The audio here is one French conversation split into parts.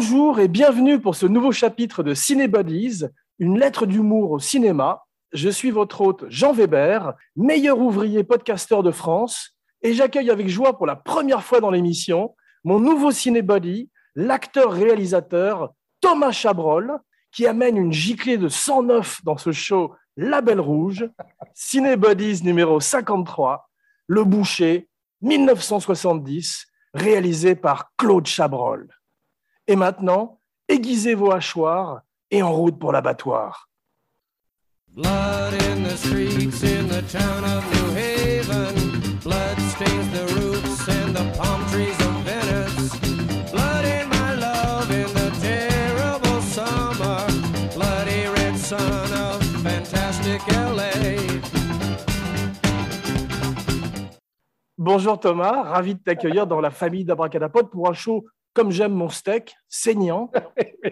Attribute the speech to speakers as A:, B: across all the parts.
A: Bonjour et bienvenue pour ce nouveau chapitre de Cinébodies, une lettre d'humour au cinéma. Je suis votre hôte Jean Weber, meilleur ouvrier podcasteur de France, et j'accueille avec joie pour la première fois dans l'émission mon nouveau cinébody, l'acteur-réalisateur Thomas Chabrol, qui amène une giclée de 109 dans ce show La Belle Rouge, Cinébodies numéro 53, Le Boucher, 1970, réalisé par Claude Chabrol. Et maintenant, aiguisez vos hachoirs et en route pour l'abattoir.
B: Blood in the streets in the town of New Haven. Blood stains the roofs and the palm trees of Venice. Blood in my love in the terrible summer. Bloody red sun of fantastic LA.
A: Bonjour Thomas, ravi de t'accueillir dans la famille d'Abracadapod pour un show comme j'aime mon steak, saignant.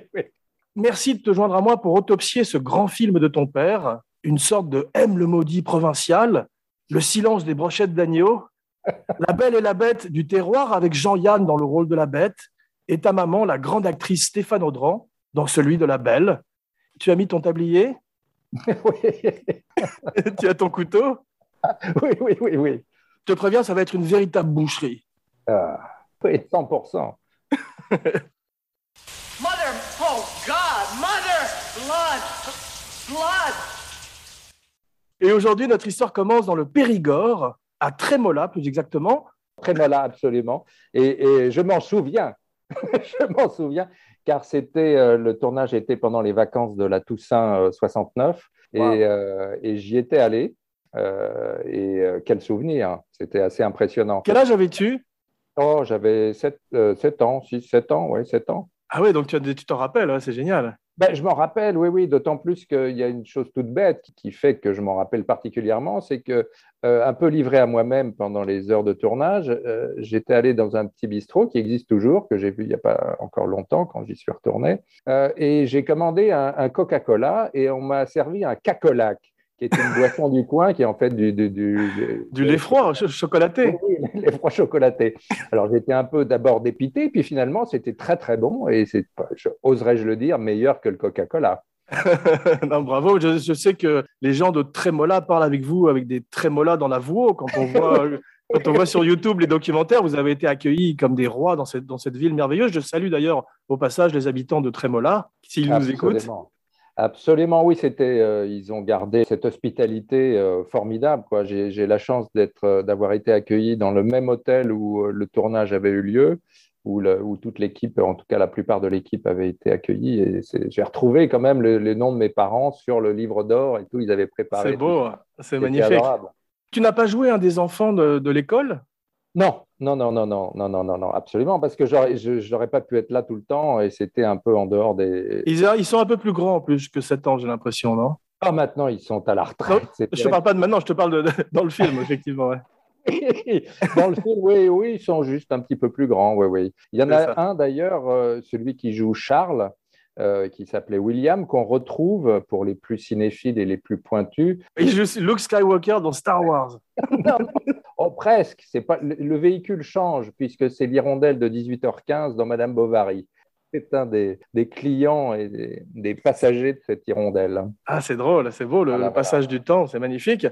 A: Merci de te joindre à moi pour autopsier ce grand film de ton père, une sorte de M le maudit provincial, Le silence des brochettes d'agneau, La belle et la bête du terroir avec Jean-Yann dans le rôle de la bête, et ta maman, la grande actrice Stéphane Audran, dans celui de la belle. Tu as mis ton tablier? Tu as ton couteau?
C: Oui, oui, oui, oui.
A: Je te préviens, ça va être une véritable boucherie.
C: Ah, oui, 100%.
D: Mother, oh God, mother, blood, blood.
A: Et aujourd'hui, notre histoire commence dans le Périgord, à Trémola plus exactement.
C: Trémola, absolument. Et, et je m'en souviens. je m'en souviens, car c'était euh, le tournage était pendant les vacances de la Toussaint euh, 69 et,
A: Wow.
C: euh, et j'y étais allé. Euh, et euh, quel souvenir, c'était assez impressionnant.
A: Quel âge avais-tu?
C: Oh, j'avais 7, ans, 6, 7 ans, oui, 7 ans.
A: Ah ouais, donc tu t'en rappelles, ouais, c'est génial.
C: Ben, je m'en rappelle, oui, oui, d'autant plus qu'il y a une chose toute bête qui, qui fait que je m'en rappelle particulièrement, c'est que, euh, un peu livré à moi-même pendant les heures de tournage, euh, j'étais allé dans un petit bistrot qui existe toujours, que j'ai vu il n'y a pas encore longtemps quand j'y suis retourné, euh, et j'ai commandé un, un Coca-Cola et on m'a servi un cacolac, qui est une boisson du coin qui est en fait du, du, du,
A: Du lait froid, ch- chocolaté.
C: oui, les froids chocolatés. Alors j'étais un peu d'abord dépité, puis finalement c'était très très bon et c'est, je- oserais-je le dire, meilleur que le Coca-Cola.
A: non, bravo. Je, je sais que les gens de Trémola parlent avec vous avec des trémolas dans la voix. Quand on voit, quand on voit sur YouTube les documentaires, vous avez été accueillis comme des rois dans cette, dans cette ville merveilleuse. Je salue d'ailleurs au passage les habitants de Trémola, s'ils nous écoutent.
C: Absolument. Oui, c'était, euh, ils ont gardé cette hospitalité euh, formidable. Quoi. J'ai, j'ai la chance d'être, euh, d'avoir été accueilli dans le même hôtel où le tournage avait eu lieu, où, le- où toute l'équipe, en tout cas la plupart de l'équipe, avait été accueillie. Et c'est- j'ai retrouvé quand même le- les noms de mes parents sur le livre d'or et tout. Ils avaient préparé.
A: C'est beau,
C: ça.
A: c'est
C: C'était
A: magnifique.
C: adorable.
A: Tu n'as pas joué un des enfants de, de l'école?
C: Non, non, non, non, non, non, non, non, non, absolument, parce que je n'aurais pas pu être là tout le temps et c'était un peu en dehors des.
A: ils, ils sont un peu plus grands en plus que 7 ans, j'ai l'impression, non?
C: Ah, maintenant, ils sont à la retraite.
A: Je te parle pas de maintenant, je te parle de, de- dans le film, effectivement. ouais.
C: Dans le film, oui, oui, ils sont juste un petit peu plus grands, oui, oui. Il y en a
A: ça.
C: un d'ailleurs, euh, celui qui joue Charles, euh, qui s'appelait William, qu'on retrouve pour les plus cinéphiles et les plus pointus.
A: Il joue Luke Skywalker dans Star Wars.
C: Non. Oh, presque. C'est pas le, le véhicule change puisque c'est l'hirondelle de 18h15 dans Madame Bovary. C'est un des, des clients et des, des passagers de cette hirondelle.
A: Ah, c'est drôle, c'est beau, le,
C: Voilà,
A: le passage du temps, c'est magnifique.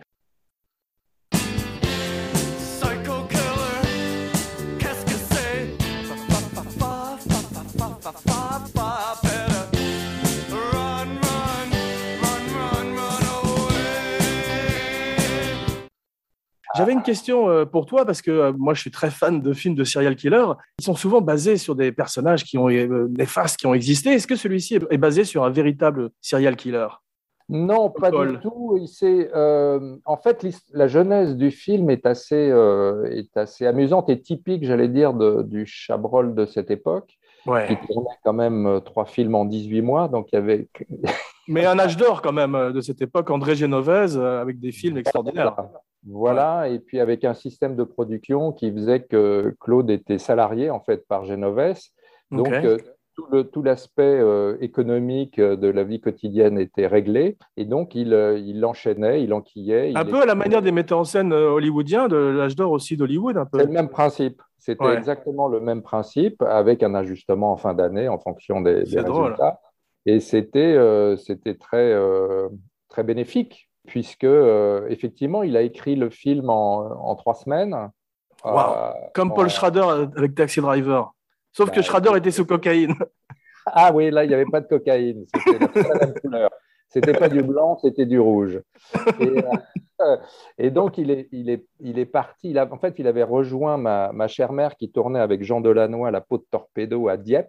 A: J'avais une question euh, pour toi parce que euh, moi je suis très fan de films de serial killer. Ils sont souvent basés sur des personnages qui ont euh, néfastes qui ont existé. Est-ce que celui-ci est basé sur un véritable serial killer?
C: Non, pas
A: Paul.
C: du tout. Il euh, en fait, la genèse du film est assez, euh, est assez amusante et typique, j'allais dire, de- du Chabrol de cette époque.
A: Ouais.
C: Il tournait quand même trois films en 18 mois, donc il y avait
A: Mais un âge d'or quand même de cette époque, André Genovese avec des films extraordinaires.
C: Voilà, et puis avec un système de production qui faisait que Claude était salarié en fait par Genovès. Donc euh, tout le- tout l'aspect euh, économique euh, de la vie quotidienne était réglé. Et donc, il, il enchaînait, il enquillait. il
A: Un peu à la manière des metteurs en scène hollywoodiens de l'âge d'or aussi d'Hollywood, un peu.
C: C'est le même principe. C'était
A: Ouais.
C: exactement le même principe, avec un ajustement en fin d'année en fonction des, des
A: C'est drôle.
C: résultats. Et c'était euh, c'était très, très bénéfique, puisque euh, effectivement, il a écrit le film en, en trois semaines.
A: Wow.
C: Euh,
A: Comme
C: en-
A: Paul Schrader avec Taxi Driver. Sauf que Schrader était sous cocaïne.
C: Ah oui, là, il n'y avait pas de cocaïne. C'était la, pas la même couleur. C'était pas du blanc, c'était du rouge. Et, euh, et donc, il est, il est, il est parti. Il a, en fait, il avait rejoint ma, ma chère mère qui tournait avec Jean Delannoy à la peau de torpedo à Dieppe.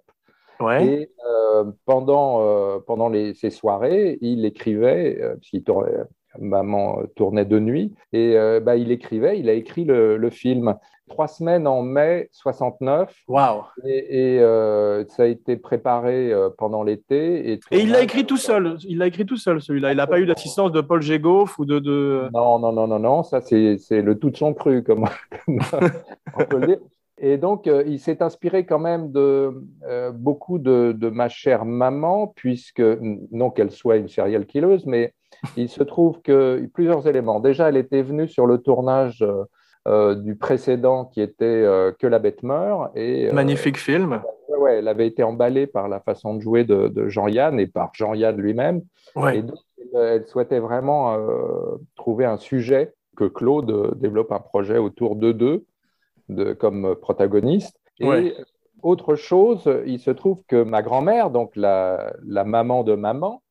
A: Ouais.
C: Et euh, pendant, euh, pendant les, ces soirées, il écrivait, euh, puisqu'il tournait, maman tournait de nuit, et euh, bah, il écrivait, il a écrit le, le film. Trois semaines en mai 69,
A: Waouh.
C: et, et, euh, ça a été préparé euh, pendant l'été. Et,
A: Et il l'a écrit tout seul. Il l'a écrit tout seul, celui-là. Il n'a pas eu l'assistance de Paul Gégoff ou de. de...
C: Non, non, non, non, non, ça c'est c'est le tout de son cru, comme, comme on peut le dire. Et donc, euh, il s'est inspiré quand même de euh, beaucoup de, de ma chère maman, puisque, non qu'elle soit une serial killeuse, mais il se trouve que plusieurs éléments. Déjà, elle était venue sur le tournage euh, euh, du précédent qui était euh, Que la bête meurt. Et, euh,
A: Magnifique film.
C: ouais, elle avait été emballée par la façon de jouer de, de Jean-Yann et par Jean-Yann lui-même.
A: Ouais.
C: Et donc, elle, souhaitait vraiment trouver un sujet que Claude développe un projet autour d'eux deux de, comme protagoniste. Et
A: Ouais.
C: autre chose, il se trouve que ma grand-mère, donc la, la maman de maman,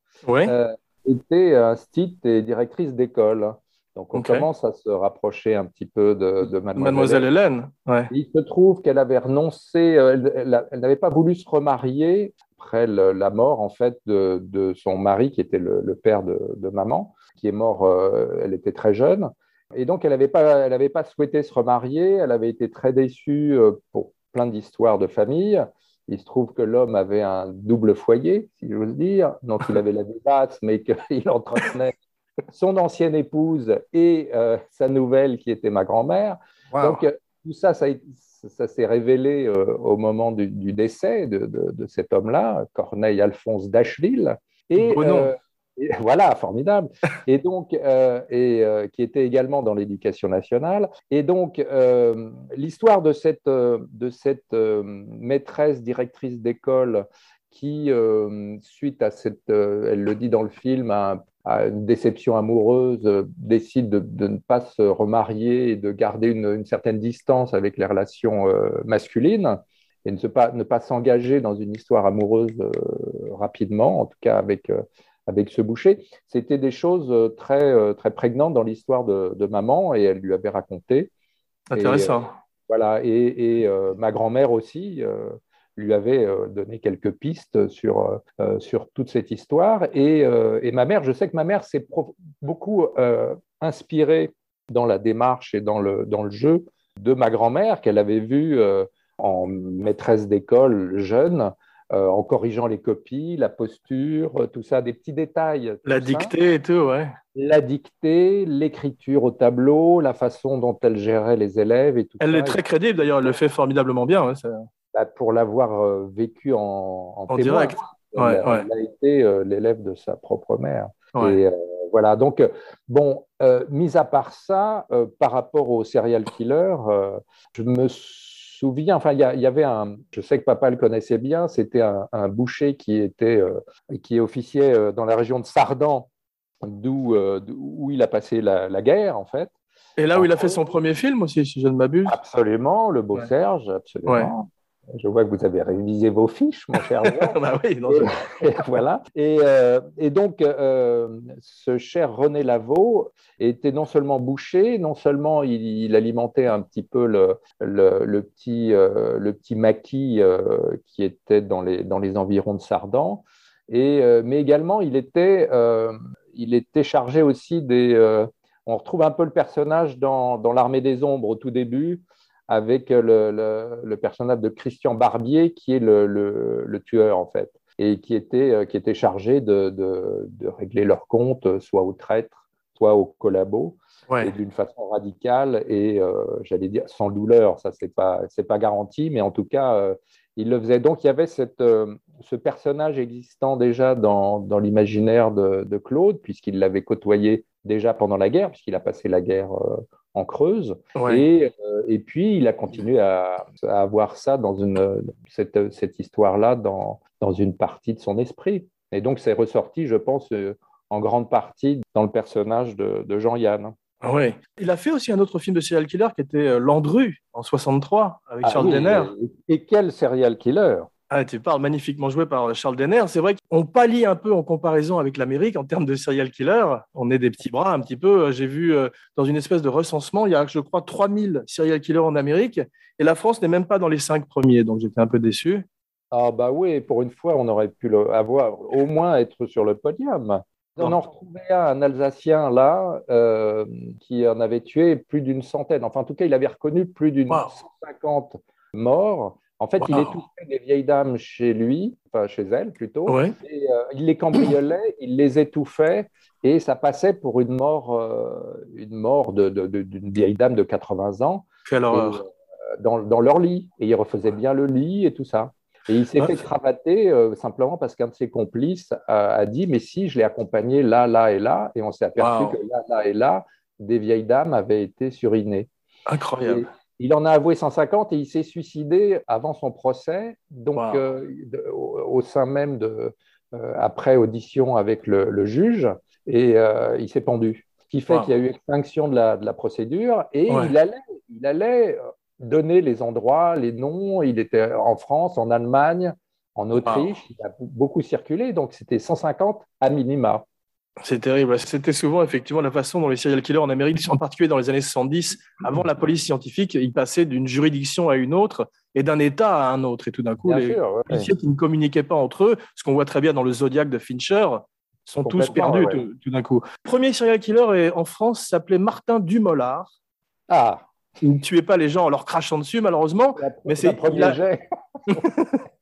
C: était instite et directrice d'école. Donc on commence à se rapprocher un petit peu de, de Mademoiselle.
A: Mademoiselle Hélène. Ouais.
C: Il se trouve qu'elle avait renoncé, euh, elle, elle- elle n'avait pas voulu se remarier après le- la mort en fait de, de son mari qui était le, le père de, de maman, qui est mort, euh, elle était très jeune. Et donc elle n'avait pas, elle avait pas souhaité se remarier, elle avait été très déçue euh, pour plein d'histoires de famille. Il se trouve que l'homme avait un double foyer, si j'ose dire, donc il avait la basse, mais qu'il entretenait son ancienne épouse et euh, sa nouvelle qui était ma grand-mère. Donc, euh, tout ça, ça, s'est révélé euh, au moment du, du décès de, de- de cet homme-là, Corneille Alphonse d'Acheville. Et, euh, et voilà, formidable. Et donc, euh, et, euh, qui était également dans l'éducation nationale. Et donc, euh, l'histoire de cette, de cette maîtresse directrice d'école qui, suite à cette, elle le dit dans le film, à, à une déception amoureuse, décide de, de ne pas se remarier et de garder une, une certaine distance avec les relations masculines et ne pas, ne pas s'engager dans une histoire amoureuse euh, rapidement, en tout cas avec, euh, avec ce boucher. C'était des choses euh, très, euh, très prégnantes dans l'histoire de, de maman et elle lui avait raconté.
A: Intéressant.
C: Voilà, et, et, euh, ma grand-mère aussi euh, lui avait donné quelques pistes sur, euh, sur toute cette histoire. Et, et ma mère, je sais que ma mère s'est beaucoup inspirée dans la démarche et dans le, dans le jeu de ma grand-mère qu'elle avait vue en maîtresse d'école jeune, euh, en corrigeant les copies, la posture, tout ça, des petits détails.
A: La
C: ça
A: dictée et tout, ouais.
C: la dictée, l'écriture au tableau, la façon dont elle gérait les élèves et tout
A: Elle
C: ça.
A: est très crédible d'ailleurs, elle le fait formidablement bien. ouais, ça-
C: Bah, pour l'avoir euh, vécu en, en,
A: direct.
C: Elle,
A: Ouais,
C: a-
A: ouais.
C: elle a été euh, l'élève de sa propre mère. Et euh, voilà, donc, euh, bon, euh, mis à part ça, euh, par rapport au serial killer, euh, je me souviens, enfin, il y, avait un, je sais que papa le connaissait bien, c'était un, un boucher qui était, euh, qui officiait euh, dans la région de Sardan, d'où, euh, où il a passé la, la guerre, en fait.
A: Et là où il a fait son premier film aussi, si je ne m'abuse.
C: Absolument, le beau
A: Ouais.
C: Serge, absolument. Je vois que vous avez révisé vos fiches, mon cher Jean.
A: bah oui, non, je-
C: Et voilà. Et, euh, et donc, euh, ce cher René Lavaux était non seulement boucher, non seulement il, il alimentait un petit peu le, le, le petit, euh, le petit maquis qui était dans les, dans les environs de Sardan, et, mais également il était, il était chargé aussi des. on retrouve un peu le personnage dans, dans L'Armée des Ombres au tout début, avec le, le, le personnage de Christian Barbier, qui est le, tueur, en fait, et qui était, euh, qui était chargé de, de, de régler leurs comptes, soit aux traîtres, soit aux collabos, et d'une façon radicale et, euh, j'allais dire, sans douleur. Ça, c'est pas, c'est pas garanti, mais en tout cas, euh, il le faisait. Donc, il y avait cette, euh, ce personnage existant déjà dans, dans l'imaginaire de, de Claude, puisqu'il l'avait côtoyé déjà pendant la guerre, puisqu'il a passé la guerre euh, en Creuse.
A: Ouais.
C: Et, euh, et puis, il a continué à, à avoir ça dans une, cette, cette histoire-là dans, dans une partie de son esprit. Et donc, c'est ressorti, je pense, euh, en grande partie dans le personnage de, de Jean-Yann.
A: Ouais. Il a fait aussi un autre film de serial killer qui était Landru en 63 avec
C: Ah
A: Charles
C: oui,
A: Denner.
C: Et, et quel serial killer?
A: Ah, tu parles magnifiquement joué par Charles Denner. C'est vrai qu'on pallie un peu en comparaison avec l'Amérique en termes de serial killer. On est des petits bras un petit peu. J'ai vu euh, dans une espèce de recensement, il y a, je crois, 3000 serial killers en Amérique et la France n'est même pas dans les cinq premiers. Donc j'étais un peu déçu.
C: Ah bah oui, pour une fois, on aurait pu le avoir, au moins être sur le podium. On en retrouvait un, un Alsacien là euh, qui en avait tué plus d'une centaine. Enfin, en tout cas, il avait reconnu plus d'une
A: Wow.
C: 150 morts. En fait, il étouffait des vieilles dames chez lui, enfin chez elle plutôt.
A: Ouais.
C: Et, euh, il les cambriolait, il les étouffait et ça passait pour une mort, euh, une mort de- de- de- d'une vieille dame de 80 ans
A: Quelle
C: et,
A: horreur.
C: euh, dans, dans leur lit. Et il refaisait bien le lit et tout ça. Et il s'est
A: Ah.
C: fait cravater simplement parce qu'un de ses complices a, a dit Mais si, je l'ai accompagné là, là et là. Et on s'est aperçu
A: Wow.
C: que là, là et là, des vieilles dames avaient été surinées.
A: Incroyable.
C: Et il en a avoué 150 et il s'est suicidé avant son procès, donc
A: Wow.
C: euh, de- au, au sein même de, euh, après audition avec le, le juge, et euh, il s'est pendu. Ce qui fait
A: Wow.
C: qu'il y a eu extinction de la, de la procédure et
A: Ouais.
C: il, allait, il allait donner les endroits, les noms. Il était en France, en Allemagne, en Autriche. Il a beaucoup circulé, donc c'était 150 à minima.
A: C'est terrible. C'était souvent effectivement la façon dont les serial killers en Amérique, en particulier dans les années 70, avant la police scientifique, ils passaient d'une juridiction à une autre et d'un État à un autre. Et tout d'un coup,
C: Bien
A: les
C: sûr, ouais, ouais.
A: policiers qui ne communiquaient pas entre eux, ce qu'on voit très bien dans le Zodiac de Fincher, sont tous perdus
C: ouais.
A: tout, tout d'un coup. Premier serial killer en France s'appelait Martin Dumollard.
C: Ah,
A: Il ne tuait pas les gens en leur crachant dessus, malheureusement.
C: la,
A: Mais c'est- il a-
C: jet.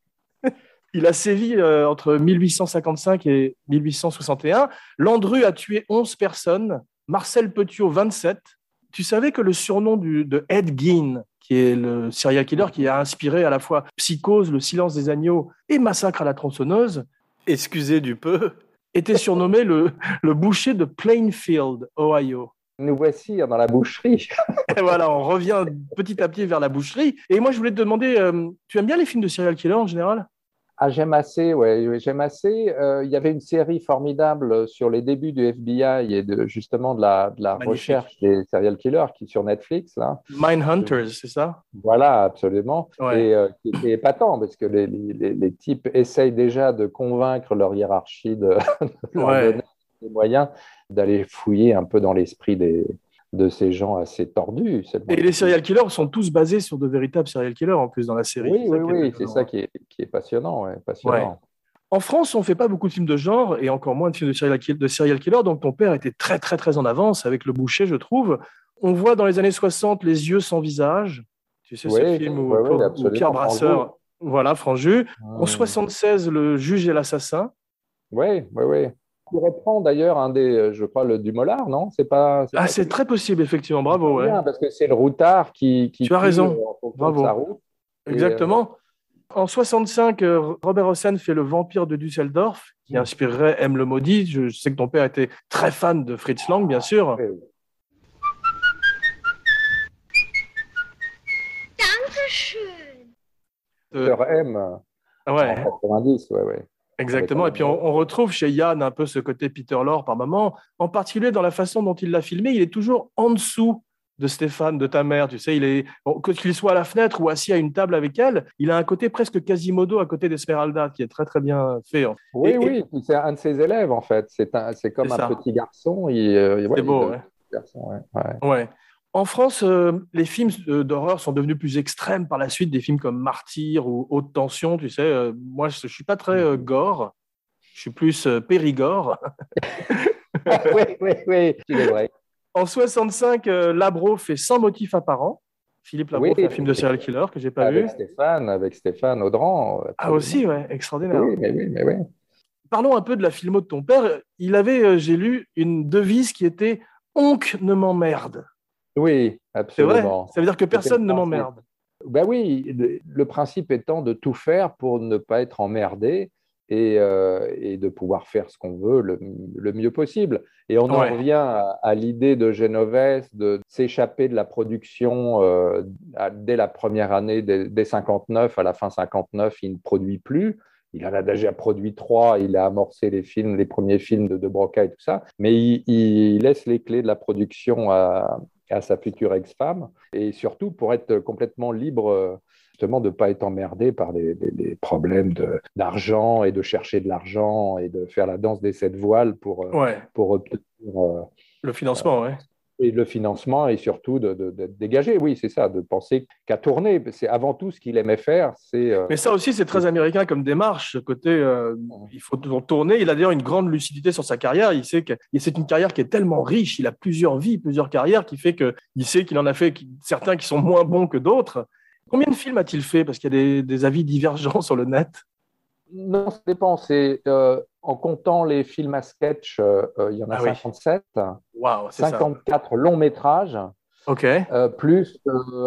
A: Il a sévi euh, entre 1855 et 1861. Landru a tué 11 personnes, Marcel Petiot 27. Tu savais que le surnom du- de Ed Gein, qui est le serial killer qui a inspiré à la fois Psychose, Le silence des agneaux et Massacre à la tronçonneuse, excusez du peu, était surnommé le, le boucher de Plainfield, Ohio.
C: Nous voici dans la boucherie.
A: Et voilà, on revient petit à petit vers la boucherie. Et moi, je voulais te demander, euh, tu aimes bien les films de serial killer en général?
C: Ah, j'aime assez, ouais, j'aime assez. Euh, il y avait une série formidable sur les débuts du FBI et de, justement de la, de la recherche des serial killers qui sur Netflix. Là.
A: Mindhunters, c'est ça?
C: Voilà, absolument.
A: Ouais.
C: Et euh, qui était épatant parce que les, les- les- les types essayent déjà de convaincre leur hiérarchie de, de leur
A: Ouais.
C: donner des moyens d'aller fouiller un peu dans l'esprit des, de ces gens assez tordus.
A: Et les serial killers sont tous basés sur de véritables serial killers en plus dans la série.
C: Oui,
A: C'est ça
C: oui,
A: qui est
C: oui, c'est ça qui est, qui est passionnant. Ouais, passionnant.
A: En France, on fait pas beaucoup de films de genre et encore moins de films de serial, kill- de serial killer. Donc ton père était très très très en avance avec Le Boucher, je trouve. On voit dans les années 60 Les yeux sans visage. Tu sais ce
C: Oui,
A: film où, Pierre Brasseur, voilà, Franju. En
C: Mmh.
A: 76, Le juge et l'assassin.
C: Oui, oui, oui. Qui reprend d'ailleurs un des, euh, je crois, le du Mollard, non? C'est pas.
A: Ah, c'est très possible, effectivement. Bravo, ouais.
C: bien, parce que c'est le routard qui. qui
A: Tu as raison.
C: euh,
A: Bravo.
C: de sa route. Et,
A: Exactement. En 65, euh, Robert Hossein fait Le vampire de Düsseldorf, qui inspirerait M. le Maudit. Je, sais que ton père était très fan de Fritz Lang, bien sûr.
C: euh, oui.
A: Euh,
C: M
A: ouais,
C: en 90, ouais, ouais.
A: Exactement. Et puis on, on retrouve chez Yann un peu ce côté Peter Lorre par moment, en particulier dans la façon dont il l'a filmé. Il est toujours en dessous de Stéphane, de ta mère. Tu sais, il est bon, qu'il soit à la fenêtre ou assis à une table avec elle, il a un côté presque Quasimodo à côté d'Esmeralda, qui est très très bien fait. hein.
C: Oui,
A: Et-
C: oui, puis c'est un de ses élèves en fait. C'est comme un
A: ça.
C: petit garçon. Il, euh, ouais,
A: C'est beau,
C: il-
A: ouais.
C: garçon, ouais, ouais.
A: En France, euh, les films euh, d'horreur sont devenus plus extrêmes par la suite, des films comme Martyr ou Haute Tension, tu sais. euh, moi, je, je suis pas très gore, je suis plus périgore.
C: oui, oui, oui, vrai.
A: En 65, euh, Labro fait Sans motif apparent. Philippe Labro
C: Oui,
A: fait un film de serial killer que j'ai pas
C: Avec
A: vu.
C: Stéphane, avec Stéphane Audran.
A: Ah aussi, ouais, extraordinaire.
C: Oui, mais oui, mais oui.
A: Parlons un peu de la filmo de ton père. Il avait, j'ai lu, une devise qui était « Oncle ne m'emmerde
C: Oui, ».
A: C'est vrai?
C: absolument.
A: Ça veut dire que personne ne m'emmerde.
C: Ben oui, le, principe étant de tout faire pour ne pas être emmerdé et, euh, et de pouvoir faire ce qu'on veut le, le mieux possible. Et on
A: Ouais.
C: en revient à, à l'idée de Genovès de s'échapper de la production euh, à- dès la première année, dès, dès 59, à la fin 59, il ne produit plus. Il en a déjà produit trois, il a amorcé les films, les premiers films de De Broca et tout ça, mais il, il laisse les clés de la production à, à sa future ex-femme, et surtout pour être complètement libre euh, justement de ne pas être emmerdé par des, des- des problèmes de- d'argent et de chercher de l'argent et de faire la danse des sept voiles pour, euh,
A: Ouais,
C: pour obtenir euh,
A: le financement, ouais.
C: Et le financement et surtout de, de, de dégager. Oui, c'est ça, de penser qu'à tourner. C'est avant tout ce qu'il aimait faire. C'est euh,
A: Mais ça aussi, c'est très américain comme démarche. Ce côté, euh, il faut tourner. Il a d'ailleurs une grande lucidité sur sa carrière. Il sait que c'est une carrière qui est tellement riche. Il a plusieurs vies, plusieurs carrières, qui fait que il sait qu'il en a fait certains qui sont moins bons que d'autres. Combien de films a-t-il fait? Parce qu'il y a des, des avis divergents sur le net.
C: Non, ça dépend. C'est euh, en comptant les films à sketch, euh, euh, il y en a
A: Ah oui.
C: 57,
A: Waouh, c'est ça.
C: 54 longs métrages,
A: Ok.
C: euh, plus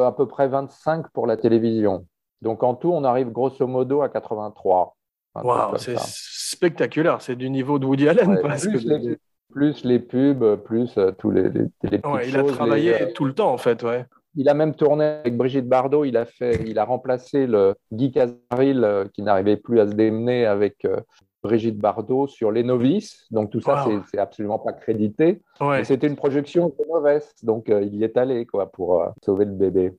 C: à peu près 25 pour la télévision. Donc en tout, on arrive grosso modo à 83. un truc
A: Waouh,
C: comme
A: c'est spectaculaire. C'est du niveau de Woody Allen
C: Ouais, plus, les, plus les pubs, plus tous les, les, les petites
A: Ouais, il a travaillé tout le temps en fait. Ouais.
C: Il a même tourné avec Brigitte Bardot. Il a fait, il a remplacé le Guy Casaril euh, qui n'arrivait plus à se démener avec euh, Brigitte Bardot sur Les Novices. Donc tout ça,
A: Wow.
C: c'est- absolument pas crédité.
A: Ouais.
C: C'était une projection mauvaise, donc euh, il y est allé quoi pour euh, sauver le bébé.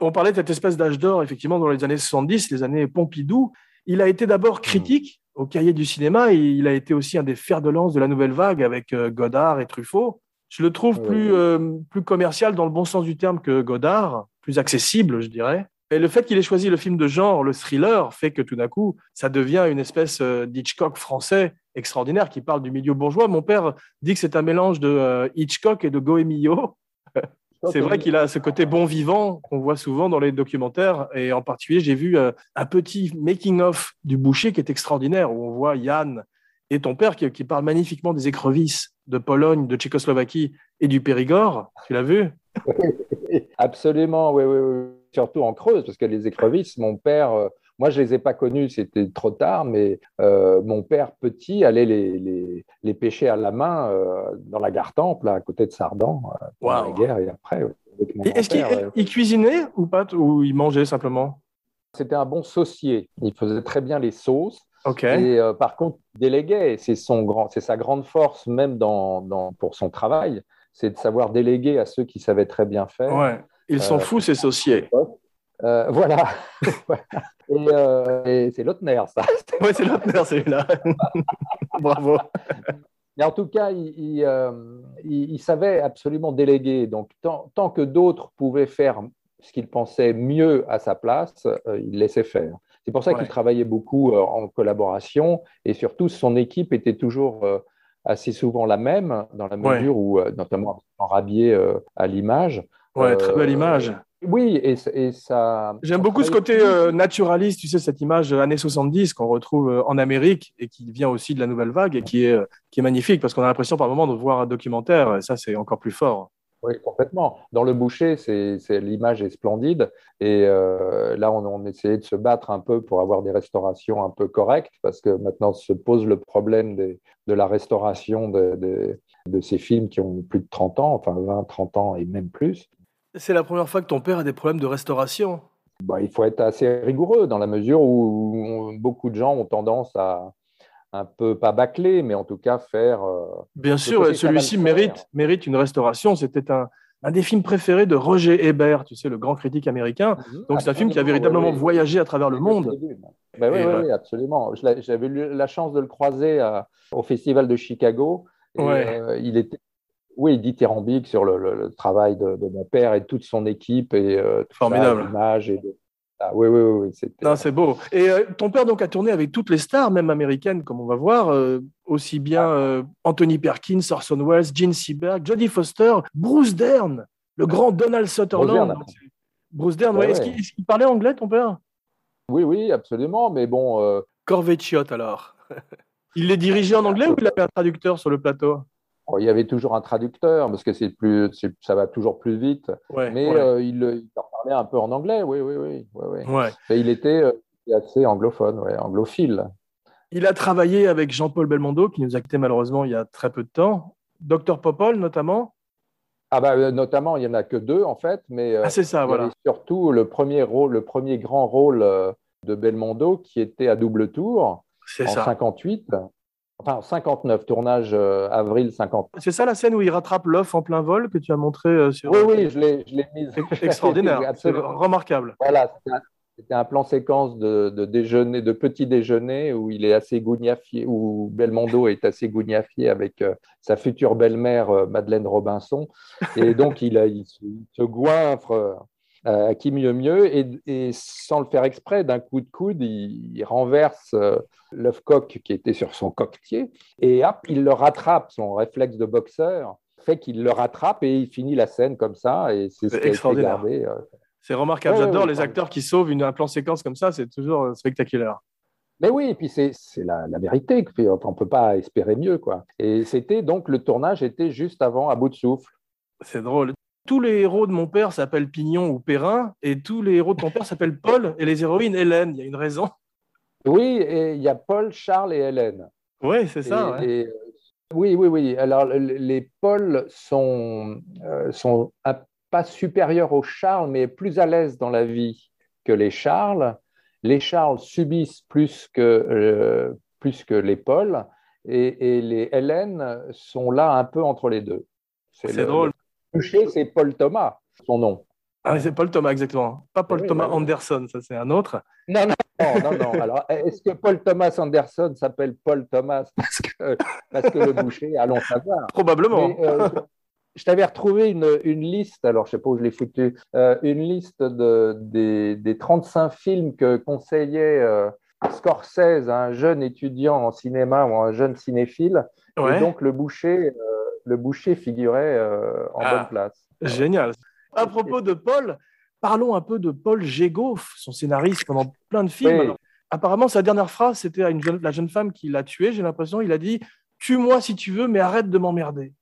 A: On parlait de cette espèce d'âge d'or, effectivement, dans les années 70, les années Pompidou. Il a été d'abord critique au cahier du cinéma et il a été aussi un des fers de lance de la nouvelle vague avec euh, Godard et Truffaut. Je le trouve plus, euh, plus commercial dans le bon sens du terme que Godard, plus accessible, je dirais. Et le fait qu'il ait choisi le film de genre, le thriller, fait que tout d'un coup, ça devient une espèce euh, d'Hitchcock français extraordinaire qui parle du milieu bourgeois. Mon père dit que c'est un mélange de euh, Hitchcock et de Goemio. C'est vrai qu'il a ce côté bon vivant qu'on voit souvent dans les documentaires. Et en particulier, j'ai vu un petit making-of du boucher qui est extraordinaire, où on voit Yann et ton père qui, qui parlent magnifiquement des écrevisses de Pologne, de Tchécoslovaquie et du Périgord. Tu l'as vu
C: Absolument, oui, oui, oui. Surtout en Creuse, parce que les écrevisses, mon père, euh, moi je les ai pas connues, c'était trop tard, mais euh, mon père petit allait les, les, les pêcher à la main euh, dans la gare Temple, à côté de Sardan, pendant
A: Waouh.
C: la guerre et après. ouais,
A: Est-ce qu'il cuisinait ou pas Ou il mangeait simplement?
C: C'était un bon saucier. Il faisait très bien les sauces. Et euh, par contre, il déléguait. C'est son grand, c'est sa grande force même dans, dans, pour son travail, c'est de savoir déléguer à ceux qui savaient très bien faire.
A: Ouais. Ils s'en
C: Euh,
A: ces sauciers.
C: Euh, voilà. et euh, et c'est l'autre nerf, ça.
A: Ouais, c'est l'autre nerf, celui-là. Bravo.
C: Mais en tout cas, il, il, il- il savait absolument déléguer. Donc, tant, tant que d'autres pouvaient faire ce qu'ils pensaient mieux à sa place, il laissait faire. C'est pour ça
A: Ouais.
C: qu'il travaillait beaucoup euh, en collaboration et surtout son équipe était toujours euh, assez souvent la même, dans la
A: Ouais.
C: mesure où, euh, notamment en Rabier à l'image.
A: Ouais, très belle image.
C: Oui, et, et ça.
A: J'aime beaucoup ce côté euh, naturaliste, tu sais, cette image années 70 qu'on retrouve en Amérique et qui vient aussi de la nouvelle vague et qui est, qui est magnifique parce qu'on a l'impression par moment de voir un documentaire et ça, c'est encore plus fort.
C: Oui, complètement. Dans le boucher, c'est, l'image est splendide. Et euh, là, on, on essayait de se battre un peu pour avoir des restaurations un peu correctes, parce que maintenant se pose le problème des- de la restauration de, de- de ces films qui ont plus de 30 ans, enfin 20, 30 ans et même plus.
A: C'est la première fois que ton père a des problèmes de restauration.
C: Bah, il faut être assez rigoureux dans la mesure où on- beaucoup de gens ont tendance à un peu, pas bâcler, mais en tout cas faire. euh,
A: Bien sûr, celui-ci mérite, mérite une restauration. C'était un, un des films préférés de Roger Ebert, tu sais, le grand critique américain. Donc c'est un film qui a véritablement
C: oui, oui.
A: voyagé à travers le monde.
C: Ben oui, absolument. J'avais eu la chance de le croiser à- au Festival de Chicago. Et,
A: Ouais.
C: euh, il était, oui, dithyrambique sur le, le- le travail de, de mon père et toute son équipe et euh, tout ça,
A: Formidable.
C: et de- ah, oui, oui, oui, oui,
A: c'est beau. Et euh, ton père donc a tourné avec toutes les stars, même américaines, comme on va voir, euh, aussi bien euh, Anthony Perkins, Orson Welles, Gene Seberg, Jodie Foster, Bruce Dern, le grand Donald Sutherland. Bruce Dern,
C: Ouais,
A: ouais. Est-ce
C: ouais.
A: qu'il parlait anglais, ton père?
C: Oui, oui, absolument. Mais bon, euh,
A: Corvette alors. il les dirigeait en anglais ou il avait un traducteur sur le plateau?
C: Bon, il y avait toujours un traducteur parce que c'est plus, ça va toujours plus vite.
A: Ouais,
C: Mais
A: ouais.
C: euh, il, il leur parlait un peu en anglais, oui, oui, oui. oui. Et il était euh, assez anglophone, ouais, anglophile.
A: Il a travaillé avec Jean-Paul Belmondo, qui nous a quittés malheureusement il y a très peu de temps. Docteur Popol, notamment.
C: Ah bah, euh, notamment, il n'y en a que deux, en fait, mais euh,
A: Ah, c'est ça,
C: il
A: voilà.
C: surtout le premier, rôle, le premier grand rôle euh, de Belmondo qui était à double tour
A: C'est
C: en
A: ça.
C: 58, enfin 59, tournage euh, avril 50.
A: C'est ça la scène où il rattrape l'œuf en plein vol que tu as montré euh, sur.
C: Oui, oui, je l'ai je l'ai mise.
A: C'est extraordinaire. C'est remarquable.
C: Voilà, c'était un- plan séquence de, de déjeuner, de petit déjeuner où il est assez gougnafié, où Belmondo est assez gougnafié avec euh, sa future belle-mère euh, Madeleine Robinson, et donc il, a- il se, il se goinfre euh, à qui mieux mieux, et, et sans le faire exprès, d'un coup de coude, il, il renverse euh, l'œuf coq qui était sur son coquetier, et hop, il le rattrape, son réflexe de boxeur fait qu'il le rattrape et il finit la scène comme ça, et c'est ce
A: C'est
C: qui a été
A: extraordinaire.
C: gardé. euh,
A: C'est remarquable.
C: Ouais,
A: J'adore
C: ouais,
A: les acteurs qui sauvent une, un plan séquence comme ça. C'est toujours euh, spectaculaire.
C: Mais oui, et puis c'est la, la vérité, on ne peut pas espérer mieux. quoi. Et c'était donc, le tournage était juste avant À bout de souffle.
A: C'est drôle. Tous les héros de mon père s'appellent Pignon ou Perrin, et tous les héros de ton père s'appellent Paul, et les héroïnes Hélène. Il y a une raison.
C: Oui, et il y a Paul, Charles et Hélène.
A: Oui, c'est ça.
C: Et-
A: ouais.
C: et, euh, oui, oui, oui. Alors, le- les Paul sont, euh, sont un- pas supérieurs aux Charles, mais plus à l'aise dans la vie que les Charles. Les Charles subissent plus que, euh, plus que les Paul, et, et les Hélène sont là un peu entre les deux.
A: C'est
C: le-
A: drôle.
C: Le boucher, c'est Paul Thomas, son nom.
A: Ah, c'est Paul Thomas, exactement. Pas Paul
C: Oui,
A: Thomas
C: oui.
A: Anderson, ça c'est un autre.
C: Non, non, non, non, non. Alors, est-ce que Paul Thomas Anderson s'appelle Paul Thomas parce que, parce que le boucher, allons savoir.
A: Probablement.
C: Mais, euh, je t'avais retrouvé une, une liste, alors je ne sais pas où je l'ai foutu, euh, une liste de, des, des 35 films que conseillait euh, Scorsese à un jeune étudiant en cinéma ou un jeune cinéphile.
A: Ouais.
C: Et donc le boucher, le boucher figurait euh, en
A: Ah.
C: bonne place.
A: Génial. À propos de Paul, parlons un peu de Paul Gégoff, son scénariste pendant plein de films.
C: Oui.
A: Alors, apparemment, sa dernière phrase, c'était à une jeune, la jeune femme qui l'a tué, j'ai l'impression. Il a dit Tue-moi si tu veux, mais arrête de m'emmerder.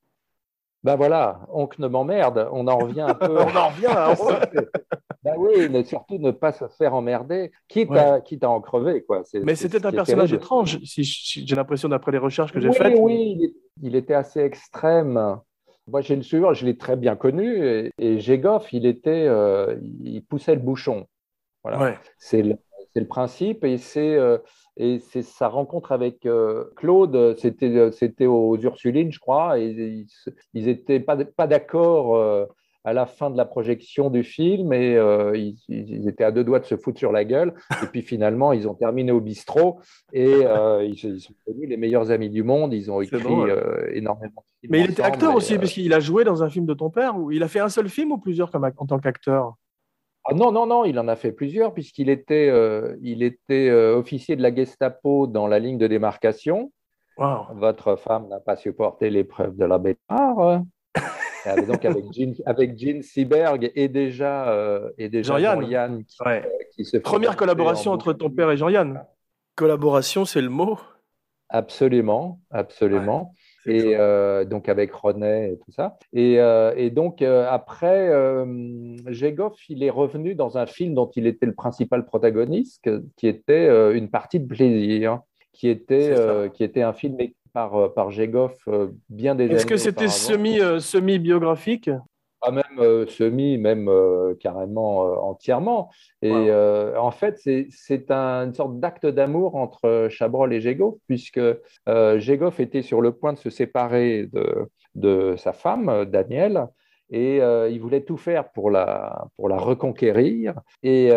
C: Ben voilà, oncle ne m'emmerde, on en revient un peu.
A: On en revient à.
C: Ben oui, mais surtout ne pas se faire emmerder, quitte,
A: Ouais.
C: à, quitte à en crever. Quoi.
A: Mais c'était un personnage
C: terrible.
A: étrange, si, j'ai l'impression, d'après les recherches que j'ai
C: oui,
A: faites.
C: Oui, il, était assez extrême. Moi, j'ai le souvenir, je l'ai très bien connu, et, et Gégoff, il était, euh, il poussait le bouchon. Voilà.
A: Ouais.
C: C'est le, c'est le principe, et c'est euh, et c'est sa rencontre avec euh, Claude, c'était c'était aux Ursulines, je crois, et ils, ils étaient pas pas d'accord euh, à la fin de la projection du film, et euh, ils, ils étaient à deux doigts de se foutre sur la gueule, et puis finalement, ils ont terminé au bistrot, et euh, ils, ils sont devenus les meilleurs amis du monde, ils ont écrit euh, énormément de films
A: Mais il était acteur
C: et,
A: aussi,
C: euh,
A: puisqu'il a joué dans un film de ton père, ou il a fait un seul film ou plusieurs comme, en tant qu'acteur?
C: Ah non, non, non, il en a fait plusieurs puisqu'il était, euh, il était euh, officier de la Gestapo dans la ligne de démarcation.
A: Waouh.
C: Votre femme n'a pas supporté l'épreuve de la bêtard. Donc avec Jean, avec Jean Seberg et déjà, euh, et déjà
A: Jean-Yann.
C: Jean-Yann qui,
A: Ouais.
C: qui se fait
A: Première collaboration
C: en
A: entre ton père et Jean-Yann. Collaboration, c'est le mot.
C: Absolument, absolument. Et euh, donc avec René et tout ça. Et, euh, et donc euh, après, euh, Gégoff, il est revenu dans un film dont il était le principal protagoniste, que- qui était euh, Une partie de plaisir, qui était, euh, qui était un film par, euh, par Gégoff euh, bien des
A: Est-ce que c'était semi, euh, semi-biographique?
C: Ah, même euh, semi, même euh, carrément euh, entièrement. Et
A: Wow.
C: en fait, c'est un- une sorte d'acte d'amour entre Chabrol et Gégoff, puisque Gégoff était sur le point de se séparer de, de sa femme, Danielle, et il voulait tout faire pour la, pour la reconquérir. Et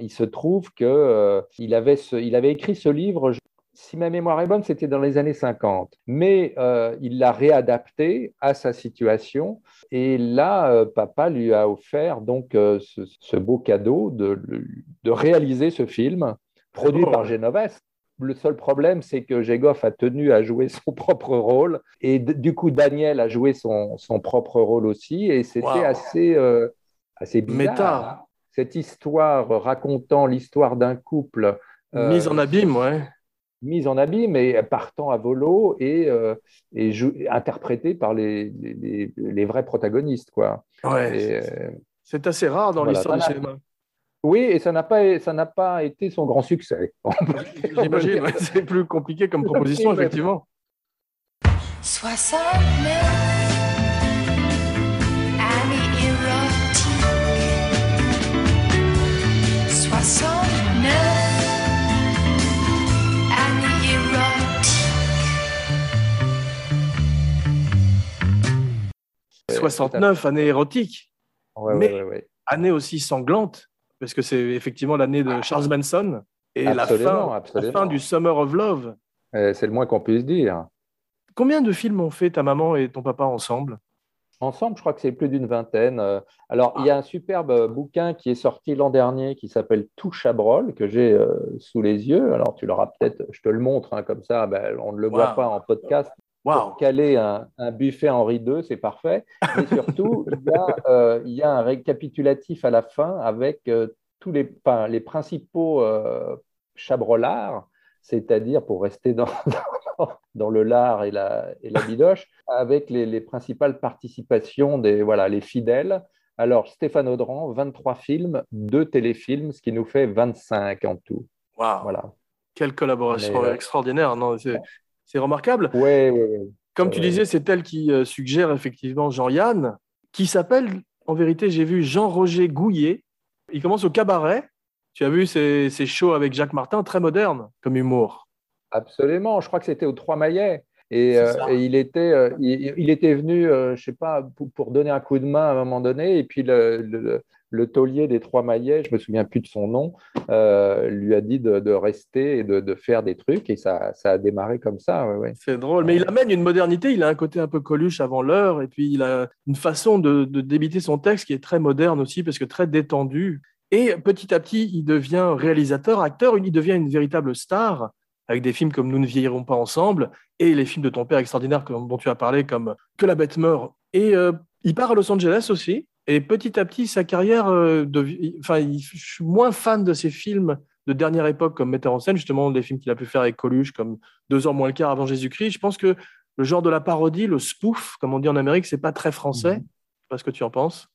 C: il se trouve que euh, il avait, ce- il avait écrit ce livre. Si ma mémoire est bonne, c'était dans les années 50. Mais euh, il l'a réadapté à sa situation et là, euh, papa lui a offert donc euh, ce, ce beau cadeau de, de réaliser ce film produit par. Genovese. Le seul problème, c'est que Gégoff a tenu à jouer son propre rôle et du coup Daniel a joué son, son propre rôle aussi et c'était
A: Wow.
C: assez, assez bizarre.
A: Méta.
C: Cette histoire racontant l'histoire d'un couple
A: Mise en abîme, ouais
C: mise en abîme et partant à volo et, euh, interprétée par les, les, vrais protagonistes.
A: Ouais,
C: euh,
A: c'est assez rare dans l'histoire du cinéma.
C: Oui, et ça n'a pas, ça n'a pas été son grand succès.
A: J'imagine, c'est plus compliqué comme proposition, effectivement.
E: 60 000... 69,
A: année érotique,
C: Ouais,
A: Mais-
C: ouais,
A: année aussi sanglante, parce que c'est effectivement l'année de Charles Manson et la
C: Absolument,
A: fin, la
C: absolument.
A: fin du Summer of Love.
C: Euh, C'est le moins qu'on puisse dire.
A: Combien de films ont fait ta maman et ton papa ensemble?
C: Ensemble, je crois que c'est plus d'une vingtaine. Euh, Alors, il y a un superbe euh, bouquin qui est sorti l'an dernier qui s'appelle Tout Chabrol, que j'ai euh, sous les yeux. Alors, tu l'auras peut-être, je te le montre, hein, comme ça, ben, on ne le voit pas en podcast. Pour caler un, un buffet Henri II, c'est parfait. Mais surtout, il y, a, euh, il y a un récapitulatif à la fin avec euh, tous les, enfin, les principaux euh, chabrolards, c'est-à-dire, pour rester dans, le lard et la, et la bidoche, avec les, les principales participations des voilà, les fidèles. Alors, Stéphane Audran, 23 films, 2 téléfilms, ce qui nous fait 25 en tout.
A: Waouh
C: Voilà.
A: Quelle collaboration
C: euh,
A: extraordinaire non, C'est remarquable.
C: Oui, oui, oui.
A: Comme tu disais, c'est elle qui euh, suggère effectivement Jean-Yann, qui s'appelle, en vérité, j'ai vu Jean-Roger Gouillet. Il commence au cabaret. Tu as vu ses shows avec Jacques Martin, très moderne comme humour.
C: Absolument, je crois que c'était aux Trois Maillets. Et,
A: C'est
C: euh, et il, était, euh, il, il était venu, euh, je sais pas, pour, pour donner un coup de main à un moment donné. Et puis le, le, le taulier des Trois Maillets, je me souviens plus de son nom, euh, lui a dit de, de rester et de, de faire des trucs. Et ça, ça a démarré comme ça. ouais, ouais.
A: C'est drôle. Mais il amène une modernité. Il a un côté un peu coluche avant l'heure. Et puis, il a une façon de, de débiter son texte qui est très moderne aussi, parce que très détendu. Et petit à petit, il devient réalisateur, acteur. Il devient une véritable star avec des films comme Nous ne vieillirons pas ensemble et les films de ton père extraordinaire dont tu as parlé, comme Que la bête meurt. Et euh, il part à Los Angeles aussi. Et petit à petit, sa carrière, euh, enfin, je suis moins fan de ses films de dernière époque comme metteur en scène, justement, les films qu'il a pu faire avec Coluche, comme Deux heures moins le quart avant Jésus-Christ. Je pense que le genre de la parodie, le spoof, comme on dit en Amérique, c'est pas très français.
C: Mhm.
A: Je sais pas ce que tu en penses.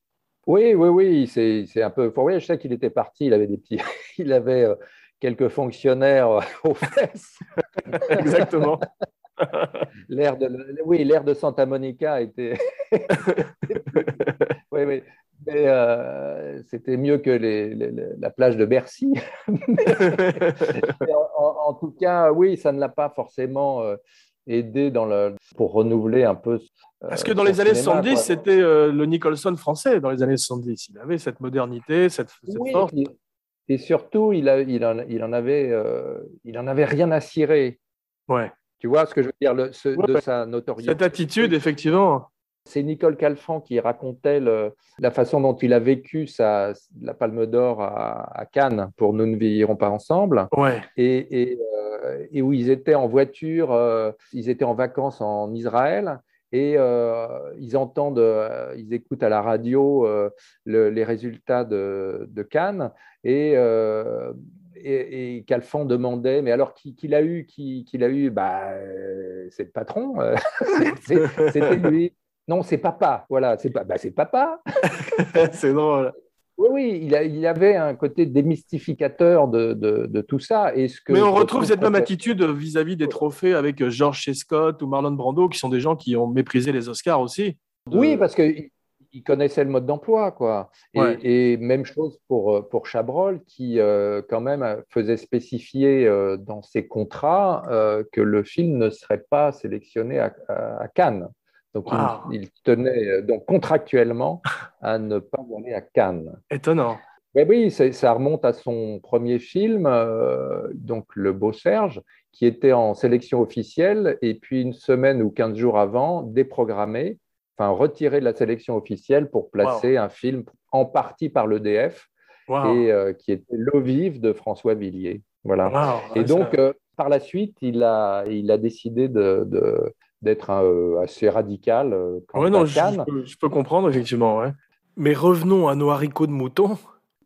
C: Oui, oui, oui, c'est un peu. oui, je sais qu'il était parti, il avait des petits. Il avait euh, quelques fonctionnaires euh, aux fesses.
A: Exactement.
C: L'air de, oui, l'air de Santa Monica était. Oui, oui. Mais euh, c'était mieux que les- les- les- la plage de Bercy. En, tout cas, oui, ça ne l'a pas forcément euh, aidé dans le, pour renouveler un peu. euh,
A: Parce que dans les années
C: cinéma,
A: 70,
C: quoi.
A: c'était le Nicholson français. Dans les années 70, il avait cette modernité, cette, cette
C: Oui,
A: force.
C: et, et surtout, il, a, il, en, il, en avait, il en avait rien à cirer.
A: Ouais.
C: Tu vois ce que je veux dire le, ce-
A: Ouais,
C: de sa notoriété.
A: Cette attitude, effectivement.
C: C'est Nicole Calfan qui racontait le- la façon dont il a vécu sa, la Palme d'Or à, à Cannes pour Nous ne vieillirons pas ensemble,
A: Ouais.
C: et, et, euh, et où ils étaient en voiture, euh, ils étaient en vacances en Israël, et euh, ils entendent, ils écoutent à la radio le- les résultats de, de Cannes, et, et, et Calfan demandait, mais alors qui, qui l'a eu, qui, qui l'a eu? Bah, euh, C'est le patron, c'était lui. Non, c'est papa. Voilà, c'est pas, bah, c'est papa.
A: c'est drôle.
C: Oui, oui, il, a- il avait un côté démystificateur de, de, de tout ça. Et ce que
A: Mais on retrouve cette même attitude vis-à-vis des trophées avec euh, George C. Scott ou Marlon Brando, qui sont des gens qui ont méprisé les Oscars aussi. De-
C: Oui, parce qu'il il connaissait le mode d'emploi, quoi. Et,
A: Ouais.
C: et même chose pour, euh, pour Chabrol, qui euh, quand même faisait spécifier euh, dans ses contrats euh, que le film ne serait pas sélectionné à, à- à Cannes. Donc il-
A: Wow.
C: il, tenait euh, donc contractuellement à ne pas aller à Cannes.
A: Étonnant.
C: Mais oui, ça remonte à son premier film, euh, donc Le Beau Serge, qui était en sélection officielle, et puis une semaine ou 15 jours avant, déprogrammé, enfin retiré de la sélection officielle pour placer un film en partie par l'EDF,
A: Wow.
C: et euh, qui était L'eau vive de François Villiers. Voilà. Et
A: Ouais,
C: donc, euh, par la suite, il a, il a décidé de, de- d'être euh, assez radical euh,
A: Ouais, non, je, je peux, je peux comprendre, effectivement. ouais. Mais revenons à nos haricots de mouton.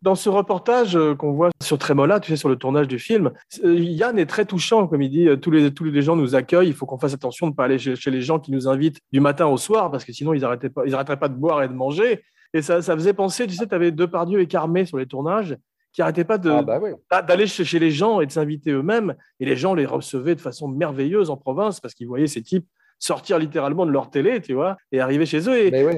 A: Dans ce reportage euh, qu'on voit sur Trémola, tu sais, sur le tournage du film, Yann est très touchant, comme il dit, tous les, tous les gens nous accueillent, il faut qu'on fasse attention de ne pas aller chez, chez les gens qui nous invitent du matin au soir, parce que sinon ils n'arrêteraient pas, ils arrêteraient pas de boire et de manger. Et ça, ça faisait penser, tu sais, tu avais Depardieu et Carmé sur les tournages qui n'arrêtaient pas
C: Ah bah oui.
A: d'aller chez les gens et de s'inviter eux-mêmes. Et les gens les recevaient de façon merveilleuse en province parce qu'ils voyaient ces types sortir littéralement de leur télé, tu vois, et arriver chez eux. Et
C: oui.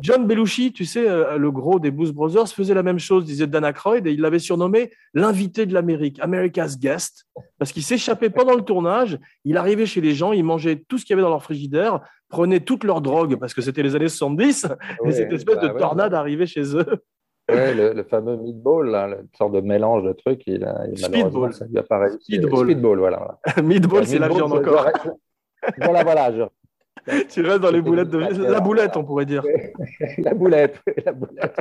A: John Belushi, tu sais, euh, le gros des Blues Brothers, faisait la même chose, disait Dan Aykroyd, et il l'avait surnommé l'invité de l'Amérique, America's Guest, parce qu'il s'échappait pendant le tournage, il arrivait chez les gens, il mangeait tout ce qu'il y avait dans leur frigidaire, prenait toute leur drogue, parce que c'était les années 70, et cette espèce
C: bah
A: de tornade arrivait chez eux.
C: Ouais, le, le fameux meatball, là, une sorte de mélange de trucs, il il-
A: Speedball.
C: ça lui a pas réussi.
A: Speedball.
C: Speedball, voilà. voilà.
A: Meatball, c'est la viande encore.
C: Je- Voilà, voilà, je-
A: Tu restes dans les boulettes de... La boulette, on pourrait dire.
C: la boulette, la boulette.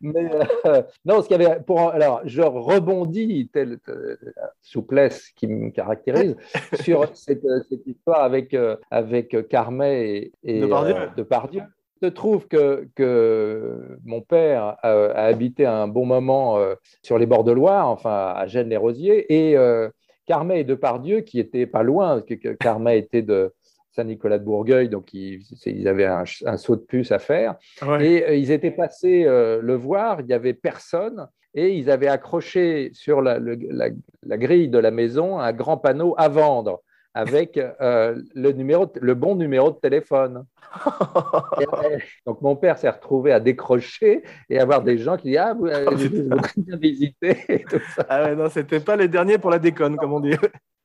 C: Mais euh, non, ce qu'il y avait pour alors je rebondis telle euh, souplesse qui me caractérise sur cette, euh, cette histoire avec euh, avec Carmet et, et
A: Depardieu.
C: se trouve que, que mon père a, a habité un bon moment sur les bords de Loire, enfin à Gênes-les-Rosiers, et Carmet et Depardieu, qui étaient pas loin, que, que Carmet était de Saint-Nicolas de Bourgueil, donc ils, avaient un, un saut de puce à faire.
A: Ouais.
C: Et euh, ils étaient passés euh, le voir, il n'y avait personne, et ils avaient accroché sur la, le- la- la grille de la maison un grand panneau à vendre avec euh, le, numéro, le bon numéro de téléphone. Donc mon père s'est retrouvé à décrocher et avoir des gens qui disent Ah, vous, euh,
A: Oh,
C: bien visiter. et tout ça.
A: Ah ouais, non, c'était pas les derniers pour la déconne, comme on dit.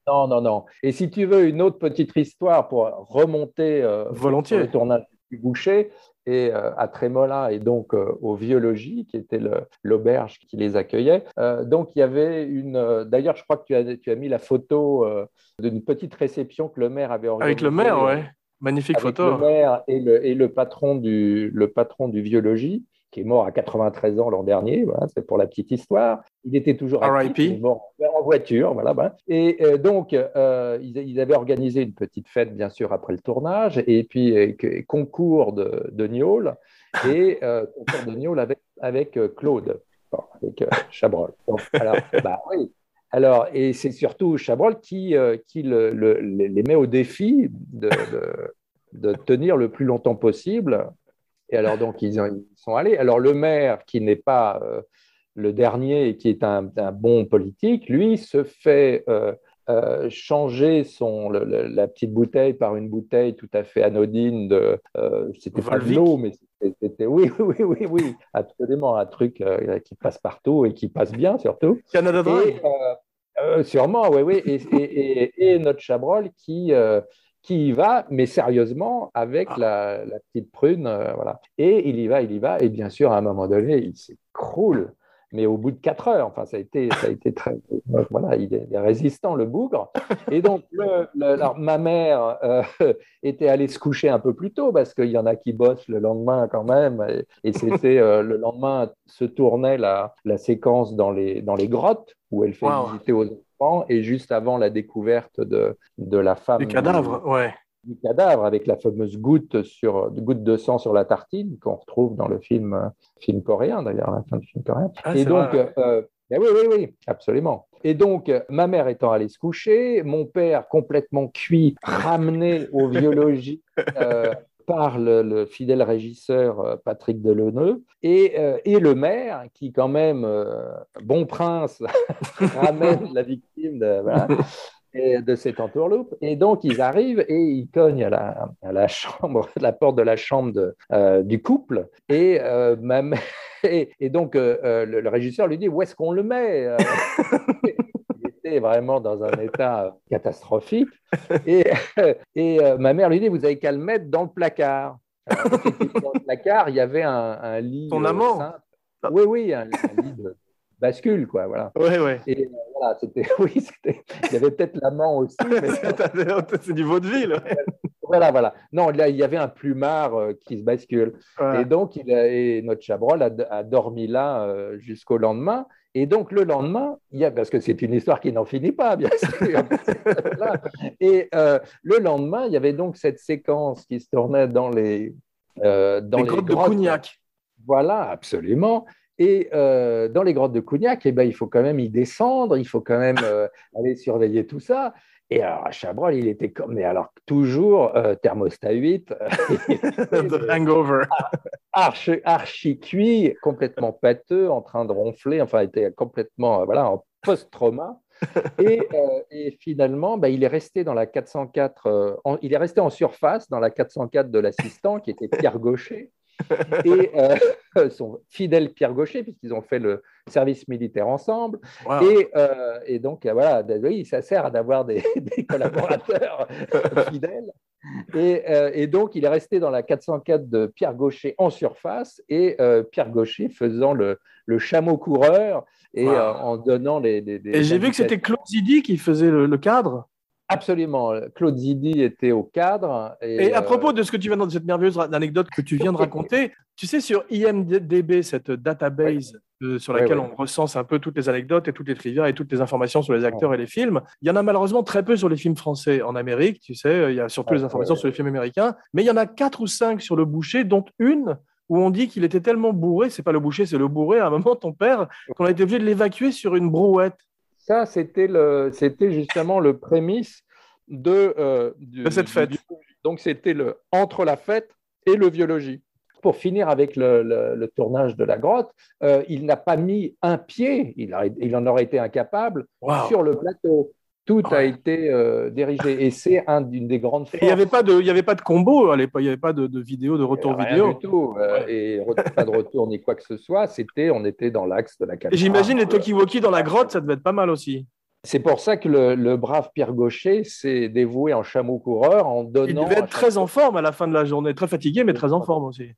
C: Non, non, non. Et si tu veux une autre petite histoire pour remonter euh,
A: Volontiers.
C: le tournage du Boucher et euh, à Trémola et donc euh, au Vieux Logis, qui était le- l'auberge qui les accueillait. Euh, donc il y avait une. D'ailleurs, je crois que tu as, tu as mis la photo d'une petite réception que le maire avait organisée.
A: Avec le maire, ouais. Magnifique
C: avec
A: photo.
C: le maire et le, et le patron du, le patron du Vieux Logis, qui est mort à 93 ans l'an dernier, voilà, c'est pour la petite histoire. Il était toujours actif, il est mort en voiture, voilà. Et euh, donc, euh, ils, ils avaient organisé une petite fête, bien sûr, après le tournage, et puis euh, concours de, de Niol, et euh, concours de Niol avec, avec Claude, bon, avec Chabrol. Donc, alors, bah oui. Alors, et c'est surtout Chabrol qui, qui le- le- les les met au défi de, de- de tenir le plus longtemps possible. Et alors, donc, ils, ils sont allés. Alors, le maire, qui n'est pas euh, le dernier et qui est un, un bon politique, lui, se fait euh, euh, changer son, le- le- la petite bouteille par une bouteille tout à fait anodine de. euh, c'était pas de l'eau, mais c'était-. Oui, oui, oui, oui, absolument. Un truc euh, qui passe partout et qui passe bien, surtout.
A: Canada Dry.
C: Sûrement, oui, oui. Et, et- et- et notre Chabrol qui, qui y va, mais sérieusement, avec
A: Ah.
C: la, la petite prune. euh, voilà. Et il y va, il y va. Et bien sûr, à un moment donné, il s'écroule. Mais au bout de quatre heures, enfin, ça a été, ça a été très. Voilà, il est, il est résistant, le bougre. Et donc, le- le- alors, ma mère euh, était allée se coucher un peu plus tôt parce qu'il y en a qui bossent le lendemain quand même. Et, et c'était euh, le lendemain se tournait la, la séquence dans les, dans les grottes où elle fait
A: Wow.
C: visiter aux enfants et juste avant la découverte de, de la femme.
A: Du cadavre, ouais.
C: du cadavre avec la fameuse goutte, sur, goutte de sang sur la tartine qu'on retrouve dans le film, euh, film coréen d'ailleurs, à la fin du film coréen.
A: Ah,
C: et donc,
A: vrai.
C: euh, ben oui, oui, oui, absolument. Et donc, euh, ma mère étant allée se coucher, mon père complètement cuit, ramené au biologie euh, par le, le fidèle régisseur euh, Patrick Delauneux, et, euh, et le maire qui, quand même, euh, bon prince, ramène la victime de, voilà, et de cette entourloupe. Et donc, ils arrivent et ils cognent à la, à la chambre, à la porte de la chambre de, euh, du couple. Et, et, et donc, le, le régisseur lui dit Où est-ce qu'on le met était vraiment dans un état euh, catastrophique. Et, et euh, ma mère lui dit Vous avez qu'à le mettre dans le placard. Alors, dans le placard, il y avait un, un lit.
A: Ton
C: euh,
A: amant.
C: simple. Oui, oui, un, un lit de bascule, quoi. Voilà.
A: Ouais, ouais.
C: Et euh, voilà, c'était, oui, c'était, il y avait peut-être l'amant aussi, mais
A: c'est du vaudeville. ouais.
C: voilà, voilà. Non, là, il y avait un plumard euh, qui se bascule. Et donc, il a- et notre Chabrol a, a dormi là euh, jusqu'au lendemain. Et donc, le lendemain, il y a, parce que c'est une histoire qui n'en finit pas, bien sûr. Et euh, le lendemain, il y avait donc cette séquence qui se tournait dans les, euh, dans
A: Les
C: les,
A: grottes de. Cougnac.
C: Voilà, absolument. Et euh, dans les grottes de Cougnac, eh ben, il faut quand même y descendre, il faut quand même aller surveiller tout ça. Et alors, à Chabrol, il était comme, mais alors toujours euh, thermostat 8,
A: The Hangover.
C: archi, archi cuit, complètement pâteux, en train de ronfler, enfin, il était complètement euh, voilà, en post-trauma. Et, euh, et finalement, bah, il est resté dans la 404, euh, en- il est resté en surface dans la 404 de l'assistant, qui était Pierre Gaucher, et euh, son fidèle Pierre Gaucher, puisqu'ils ont fait le service militaire ensemble.
A: Wow.
C: Et, euh, et donc, euh, voilà, oui, ça sert d'avoir des, des collaborateurs fidèles. Et, euh, et donc, il est resté dans la 404 de Pierre Gaucher en surface et Pierre Gaucher faisant le, le chameau coureur et
A: Wow.
C: en donnant les. les- les
A: Et j'ai vu que c'était. Claude Zidi qui faisait le, le cadre.
C: Absolument. Claude Zidi était au cadre. Et,
A: Et à
C: euh,
A: propos de ce que tu viens de cette merveilleuse anecdote que tu viens de raconter, tu sais, sur IMDB, cette database euh, sur laquelle
C: oui.
A: on recense un peu toutes les anecdotes et toutes les trivia et toutes les informations sur les acteurs et les films, il y en a malheureusement très peu sur les films français. En Amérique, tu sais, il y a surtout les informations sur les films américains, mais il y en a quatre ou cinq sur le boucher, dont une où on dit qu'il était tellement bourré, c'est pas le boucher, c'est le bourré, à un moment, ton père, qu'on a été obligé de l'évacuer sur une brouette.
C: Ça, c'était le, c'était justement le prémisse de, euh, du-
A: De cette fête.
C: Donc, c'était le entre la fête et le biologie. Pour finir avec le, le- le tournage de la grotte, euh, il n'a pas mis un pied, il, a- il en aurait été incapable, sur le plateau. Tout a été euh, dirigé. Et c'est un- une des grandes
A: Et Il n'y avait
C: forces.
A: pas de, il y avait pas de combo à l'époque, il n'y avait pas de, de vidéo, de retour
C: Rien
A: vidéo.
C: du tout. euh, Et pas de retour ni quoi que ce soit. C'était, on était dans l'axe de la caméra.
A: j'imagine les talkie-walkie dans la grotte, ça devait être pas mal aussi.
C: C'est pour ça que le, le brave Pierre Gaucher s'est dévoué en chameau coureur en donnant.
A: Il devait être très en forme à la fin de la journée, très fatigué, mais très en forme aussi.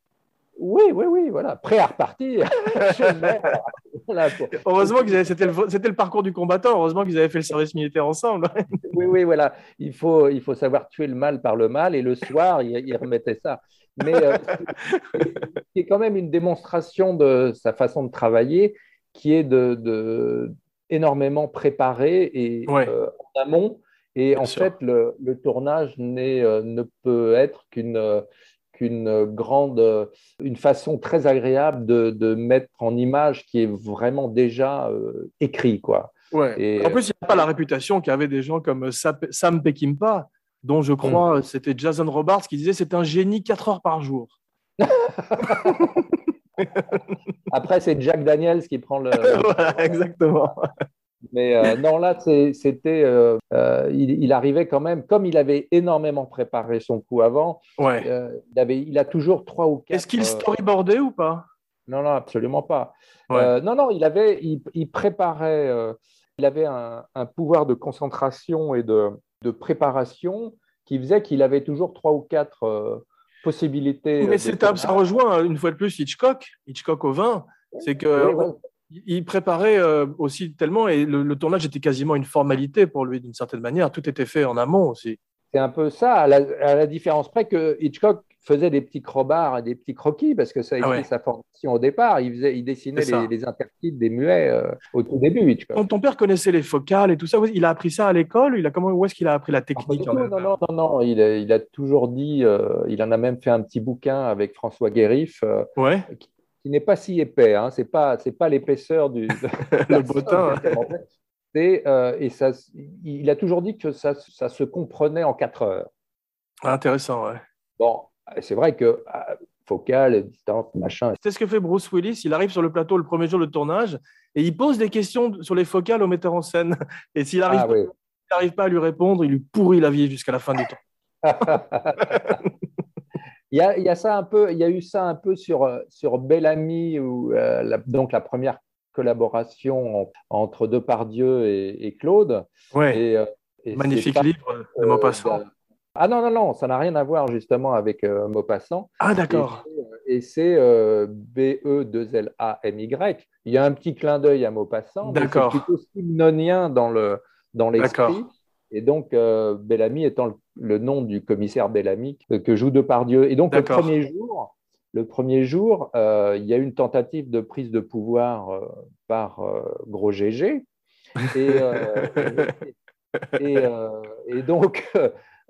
C: Oui, oui, oui, voilà, prêt à repartir. Voilà, pour-
A: Heureusement que c'était le, c'était le parcours du combattant, heureusement qu'ils avaient fait le service militaire ensemble.
C: Oui, oui, voilà. Il faut, il faut savoir tuer le mal par le mal et le soir, il, il remettait ça. Mais euh, c'est quand même une démonstration de sa façon de travailler qui est de, de énormément préparé et
A: Ouais.
C: euh, en amont. Et
A: Bien
C: en
A: sûr.
C: fait, le, le tournage n'est, euh, ne peut être qu'une euh, qu'une grande, euh, une façon très agréable de, de mettre en image qui est vraiment déjà euh, écrit, quoi.
A: Ouais.
C: Et-
A: en plus, il n'y a pas la réputation qu'avaient des gens comme Sam Peckinpah, dont je crois c'était Jason Robards qui disait c'est un génie 4 heures par jour.
C: Après, c'est Jack Daniels qui prend le.
A: voilà, exactement.
C: Mais euh, non, là, c'était. euh, euh, il, il arrivait quand même, comme il avait énormément préparé son coup avant,
A: Ouais.
C: il, avait, il a toujours trois ou quatre.
A: Est-ce qu'il storyboardait ou pas?
C: Non, non, absolument pas.
A: Ouais.
C: Non, non, il avait, il, il préparait. il avait un, un pouvoir de concentration et de, de préparation qui faisait qu'il avait toujours trois ou quatre possibilités.
A: Mais c'est ça rejoint une fois de plus Hitchcock, Hitchcock au vin. C'est que
C: Oui, oui.
A: Il préparait euh, aussi tellement et le, le tournage était quasiment une formalité pour lui d'une certaine manière. Tout était fait en amont aussi.
C: C'est un peu ça, à la, à la différence près que Hitchcock faisait des petits crobards et des petits croquis, parce que ça a été
A: Ah ouais.
C: sa formation au départ. Il, faisait, il dessinait les, les intertitres des muets euh, au tout début, Hitchcock.
A: Ton, ton père connaissait les focales et tout ça. Il a appris ça à l'école? Il a comment Où est-ce qu'il a appris la
C: Ah,
A: technique? même
C: non, non, non, non, il a, il a toujours dit, euh, il en a même fait un petit bouquin avec François Guérif, euh,
A: Ouais.
C: qui n'est pas si épais, hein, c'est pas, c'est pas l'épaisseur du
A: Le bottin.
C: hein. C'est, euh, et ça, il a toujours dit que ça, ça se comprenait en quatre heures.
A: Intéressant. Ouais.
C: Bon, c'est vrai que euh, focale, distance, machin,
A: C'est ce que fait Bruce Willis. Il arrive sur le plateau le premier jour de tournage et il pose des questions sur les focales au metteur en scène. Et s'il n'arrive
C: Ah oui.
A: pas à lui répondre, il lui pourrit la vie jusqu'à la fin du temps.
C: Il y, a, il y a ça un peu, il y a eu ça un peu sur, euh, sur Bellamy, où, euh, la- donc la première collaboration en- entre Depardieu et, et Claude.
A: Ouais.
C: Et, euh, et
A: Magnifique
C: pas,
A: livre de
C: euh,
A: Maupassant.
C: d'un- Ah non, non, non, ça n'a rien à voir justement avec Maupassant.
A: Ah, d'accord.
C: Et c'est euh, B-E-2-L-A-M-Y. Il y a un petit clin d'œil à Maupassant, mais c'est
A: D'accord.
C: plutôt simnonien dans le dans l'esprit.
A: D'accord.
C: Et donc, euh, Bellamy étant le, le nom du commissaire Bellamy que, que joue Depardieu. Et donc, le premier jour, le premier jour euh, il y a eu une tentative de prise de pouvoir euh, par euh, Gros GG. Et, euh, et, et, euh, et donc,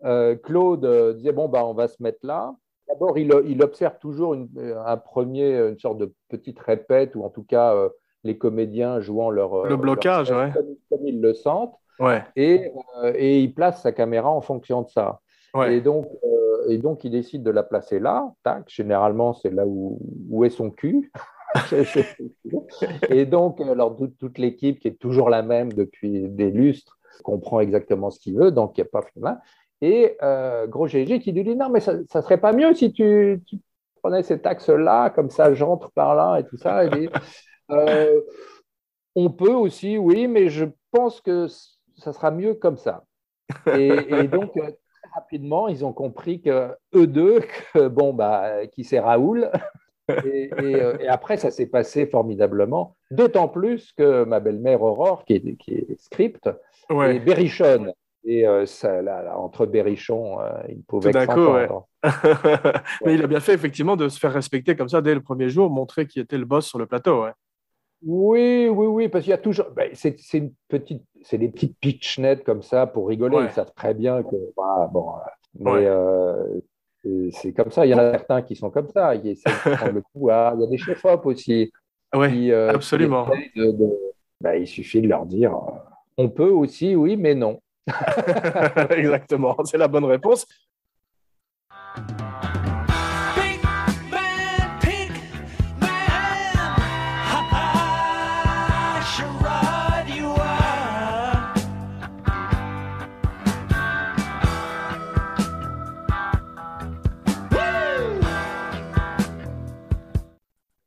C: euh, Claude euh, disait Bon, bah, on va se mettre là. D'abord, il, il observe toujours une, un premier, une sorte de petite répète, ou en tout cas, euh, les comédiens jouant leur.
A: Le
C: leur
A: blocage, ouais.
C: comme, comme ils le sentent.
A: Ouais,
C: et, euh, et il place sa caméra en fonction de ça.
A: ouais.
C: Et donc, euh, et donc, il décide de la placer là. Tac, généralement, c'est là où, où est son cul. et donc, alors, toute, toute l'équipe qui est toujours la même depuis des lustres comprend exactement ce qu'il veut. Donc, il n'y a pas de problème. Et euh, Gros GG qui lui dit Non, mais ça ne serait pas mieux si tu, tu prenais cet axe-là, comme ça, j'entre par là et tout ça. Euh, On peut aussi, oui, mais je pense que ça sera mieux comme ça. Et, et donc, euh, très rapidement, ils ont compris que eux deux, que, bon, bah, qui c'est Raoul. Et, et, euh, et après, ça s'est passé formidablement, d'autant plus que ma belle-mère Aurore, qui est, qui est script, et
A: ouais.
C: Berrichonne. Et euh, ça, là, là, entre Berrichon, euh, il pouvait
A: Tout coup, ouais. Mais il a bien fait effectivement de se faire respecter comme ça dès le premier jour, montrer qui était le boss sur le plateau.
C: Oui, oui, oui, parce qu'il y a toujours. ben, c'est c'est une petite, c'est des petites pitchnettes comme ça pour rigoler.
A: Ouais.
C: Ils savent très bien que, voilà, bon, euh, mais
A: Ouais.
C: euh, c'est- comme ça. Il y en a certains qui sont comme ça. Ils essaient de prendre le pouvoir. Il y a des chefs-op aussi. Euh, qui
A: absolument.
C: essayent de- de- ben, il suffit de leur dire euh, on peut aussi, oui, mais non.
A: Exactement, c'est la bonne réponse.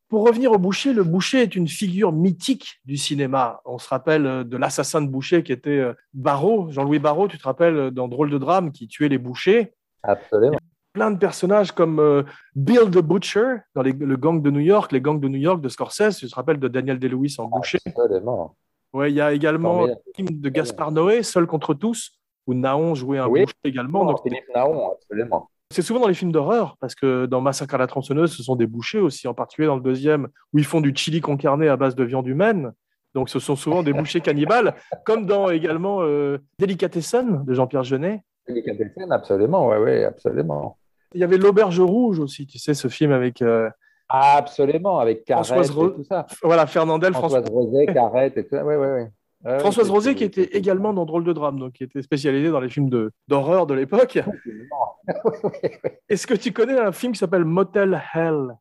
A: Pour revenir au boucher, le boucher est une figure mythique du cinéma. On se rappelle euh, de l'assassin de boucher qui était euh, Barrault, Jean-Louis Barrault, tu te rappelles, euh, dans Drôle de drame, qui tuait les bouchers.
C: Absolument.
A: Plein de personnages comme Bill the Butcher dans les- le gang de New York, les gangs de New York de Scorsese, tu te rappelles de Daniel Day-Lewis en boucher.
C: Absolument.
A: Ouais, il y a également le film de Gaspard Noé, Seul contre tous, où Naon jouait un
C: Oui.
A: boucher également. Donc,
C: Philippe Naon, absolument.
A: C'est souvent dans les films d'horreur, parce que dans Massacre à la tronçonneuse, ce sont des bouchers aussi, en particulier dans le deuxième, où ils font du chili con carne à base de viande humaine. Donc ce sont souvent des bouchers cannibales, comme dans également euh, Delicatessen de Jean-Pierre Jeunet.
C: Delicatessen, absolument, oui, oui, absolument.
A: Il y avait L'Auberge Rouge aussi, tu sais, ce film avec euh,
C: Absolument, avec Carrette
A: Françoise
C: et tout ça.
A: voilà, Fernandel, François-
C: Françoise Rosé, Carrette et tout ça. Oui, oui, oui. Ouais,
A: Françoise Rosé, qui était également dans Drôle de drame, donc qui était spécialisée dans les films de- d'horreur de, l'époque. Est-ce que tu connais un film qui s'appelle Motel Hell?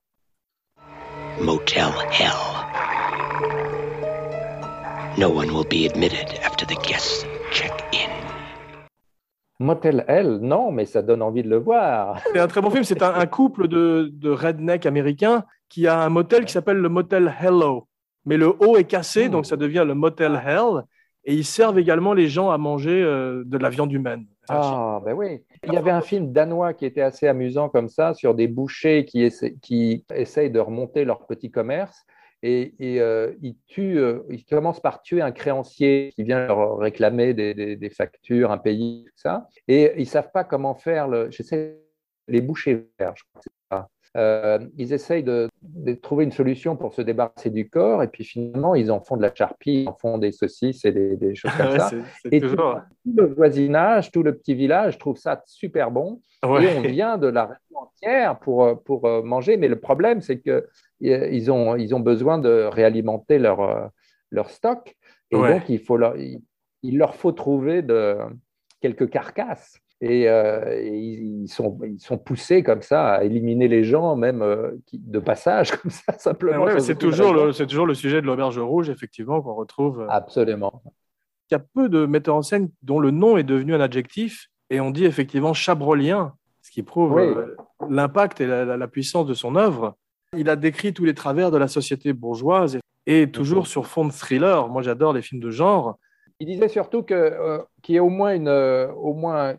F: Motel Hell. No one will be admitted after the guests check in.
C: Motel Hell, non, mais ça donne envie de le voir.
A: C'est un très bon film. C'est un, un couple de, de redneck américains qui a un motel qui s'appelle le motel Hello. Mais le haut est cassé, donc ça devient le motel Hell. Et ils servent également les gens à manger euh, de la viande humaine.
C: Ah, ben oui. Il y avait un film danois qui était assez amusant comme ça, sur des bouchers qui, essa- qui essayent de remonter leur petit commerce. Et, et, euh, ils, tuent, euh, ils commencent par tuer un créancier qui vient leur réclamer des, des- des factures impayées, tout ça. Et ils ne savent pas comment faire le. Les bouchers verts, je crois que. Euh, ils essayent de, de trouver une solution pour se débarrasser du corps, et puis finalement, ils en font de la charpie, ils en font des saucisses et des, des choses comme
A: Ouais,
C: ça. Et tout,
A: toujours-
C: tout le voisinage, tout le petit village trouve ça super bon.
A: Ouais.
C: Et on vient de la région entière pour, euh, pour euh, manger. Mais le problème, c'est qu'ils ont, ils ont besoin de réalimenter leur, leur stock. Et
A: Ouais.
C: donc, il, faut leur, il, il leur faut trouver de, quelques carcasses. Et, euh, et ils, sont, ils sont poussés comme ça à éliminer les gens, même euh, qui- de passage, comme ça, simplement.
A: Ouais, c'est toujours, le, toujours le sujet de l'auberge rouge, effectivement, qu'on retrouve. euh,
C: Absolument.
A: Il y a peu de metteurs en scène dont le nom est devenu un adjectif, et on dit effectivement chabrolien, ce qui prouve
C: Oui.
A: euh, l'impact et la, la- la puissance de son œuvre. Il a décrit tous les travers de la société bourgeoise, et toujours sur fond de thriller. Moi, j'adore les films de genre.
C: Il disait surtout euh, qu'il y ait au moins, une, euh, au moins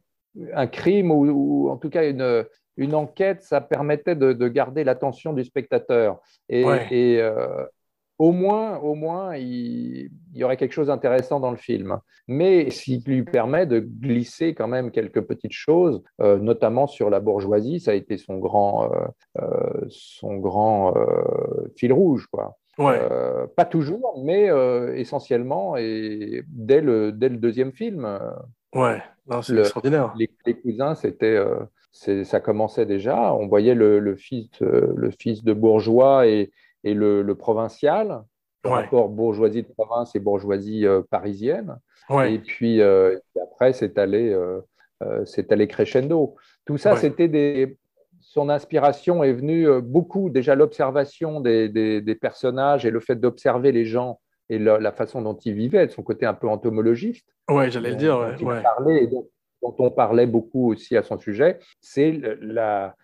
C: un crime ou, ou en tout cas une, une enquête, ça permettait de, de garder l'attention du spectateur. Et,
A: Ouais.
C: et, euh, au moins, au moins il, il y aurait quelque chose d'intéressant dans le film. Mais ce qui lui permet de glisser quand même quelques petites choses, euh, notamment sur la bourgeoisie, ça a été son grand, euh, son grand fil rouge. Quoi.
A: Ouais.
C: Euh, pas toujours, mais euh, essentiellement, et dès le, dès le deuxième film,
A: Ouais, Non, c'est
C: le-
A: extraordinaire.
C: les, les cousins, c'était, euh, c'est- ça commençait déjà. On voyait le, le fils, de, le fils de bourgeois et, et le, le provincial.
A: Ouais.
C: rapport bourgeoisie de province et bourgeoisie euh, parisienne.
A: Ouais.
C: Et puis euh, et après, c'est allé, euh, c'est allé crescendo. Tout ça,
A: Ouais.
C: c'était des. Son inspiration est venue beaucoup, déjà l'observation des, des- des personnages et le fait d'observer les gens et la, la façon dont ils vivaient, de son côté un peu entomologiste,
A: Ouais, j'allais le
C: dont-
A: dire.
C: dont
A: Ouais.
C: il
A: ouais.
C: parlait et dont, dont on parlait beaucoup aussi à son sujet, c'est la,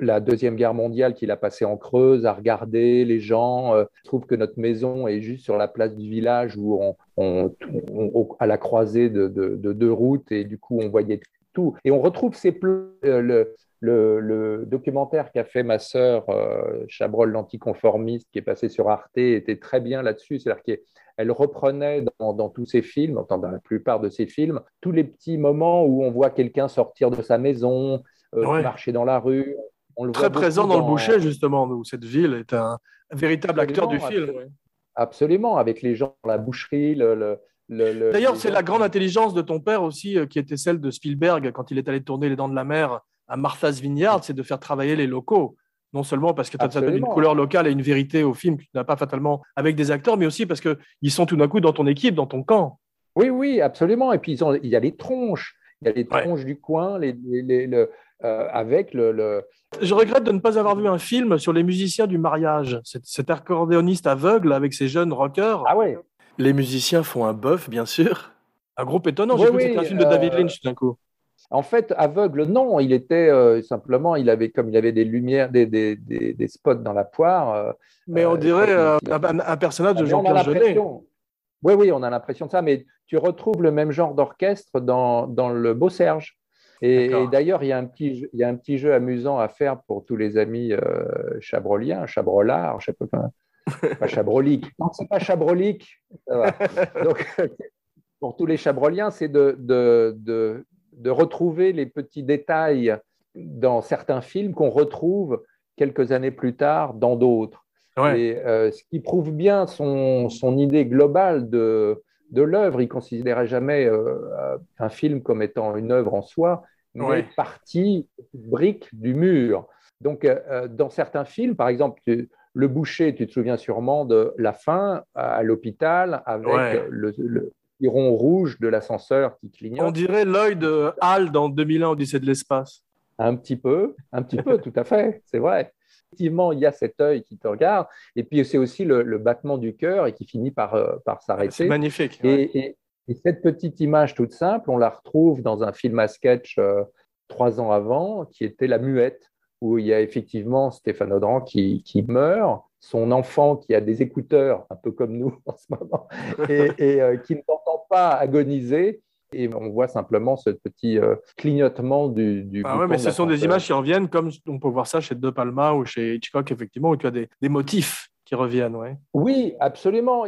C: la Deuxième Guerre mondiale qu'il a passée en Creuse, à regarder les gens. euh, je trouve que notre maison est juste sur la place du village où on, on- on- à la croisée de, de- de deux routes et du coup on voyait tout. Et on retrouve ces plans. euh, le, le- le documentaire qu'a fait ma sœur euh, Chabrol l'anticonformiste, qui est passé sur Arte, était très bien là-dessus. C'est-à-dire qu'elle reprenait dans, dans tous ses films, enfin, dans la plupart de ses films, tous les petits moments où on voit quelqu'un sortir de sa maison, euh,
A: Ouais.
C: marcher dans la rue. On le
A: Très
C: voit
A: présent dans le boucher, justement, où cette ville est un, véritable acteur du
C: Absolument,
A: film. ouais.
C: Absolument, avec les gens dans la boucherie. Le, le- le- le-
A: D'ailleurs, c'est la grande intelligence de ton père aussi, euh, qui était celle de Spielberg quand il est allé tourner Les Dents de la Mer à Martha's Vineyard, c'est de faire travailler les locaux. Non seulement parce que ça donne une couleur locale et une vérité au film que tu n'as pas fatalement avec des acteurs, mais aussi parce qu'ils sont tout d'un coup dans ton équipe, dans ton camp.
C: Oui, oui, absolument. Et puis, ils ont- il y a les tronches. Il y a les
A: Ouais.
C: tronches du coin les, les- les- le- euh, avec le, le-
A: Je regrette de ne pas avoir vu un film sur les musiciens du mariage, cet, cet accordéoniste aveugle avec ses jeunes rockers.
C: Ah ouais,
A: Les musiciens font un bœuf, bien sûr. Un groupe étonnant. J'ai
C: Oui,
A: cru que
C: oui,
A: c'était un film de
C: euh,
A: David Lynch tout d'un coup.
C: En fait, aveugle, non, il était euh, simplement, il avait comme il avait des lumières, des, des, des, des spots dans la poire. euh,
A: Mais on
C: euh,
A: dirait euh, un, un personnage de
C: mais on a
A: Jean-Pierre Jeunet.
C: Oui, oui, on a l'impression de ça, mais tu retrouves le même genre d'orchestre dans, dans le Beau Serge. Et, d'ailleurs, il y, a un petit jeu- il y a un petit jeu amusant à faire pour tous les amis euh, chabroliens, chabrolards, je sais pas comment. Pas chabroliques. Non, c'est pas chabrolique. Ça va. Donc, pour tous les chabroliens, c'est de, de, de, de retrouver les petits détails dans certains films qu'on retrouve quelques années plus tard dans d'autres.
A: Ouais.
C: Et euh, ce qui prouve bien son, son idée globale de, de l'œuvre, il ne considérait jamais euh, un film comme étant une œuvre en soi, mais
A: Ouais.
C: partie, brique du mur. Donc, euh, dans certains films, par exemple, tu- Le Boucher, tu te souviens sûrement de la fin à, l'hôpital avec
A: Ouais.
C: le, le rond rouge de l'ascenseur qui clignote.
A: On dirait l'œil de Hal dans 2001 Odyssée de l'espace.
C: Un petit peu, un petit peu, tout à fait, c'est vrai. Effectivement, il y a cet œil qui te regarde, et puis c'est aussi le, le battement du cœur et qui finit par, euh, par
A: C'est
C: s'arrêter.
A: magnifique. ouais.
C: Et, et- et cette petite image toute simple, on la retrouve dans un film à sketch euh, trois ans avant, qui était La Muette, où il y a effectivement Stéphane Audran qui, qui meurt, son enfant qui a des écouteurs, un peu comme nous en ce moment, et, et, euh, qui ne t'entend pas agoniser. Et on voit simplement ce petit euh, clignotement du, du
A: Ah ouais, mais ce sont des images qui reviennent, comme on peut voir ça chez De Palma ou chez Hitchcock, effectivement, où tu as des, des motifs qui reviennent. Ouais.
C: Oui, absolument.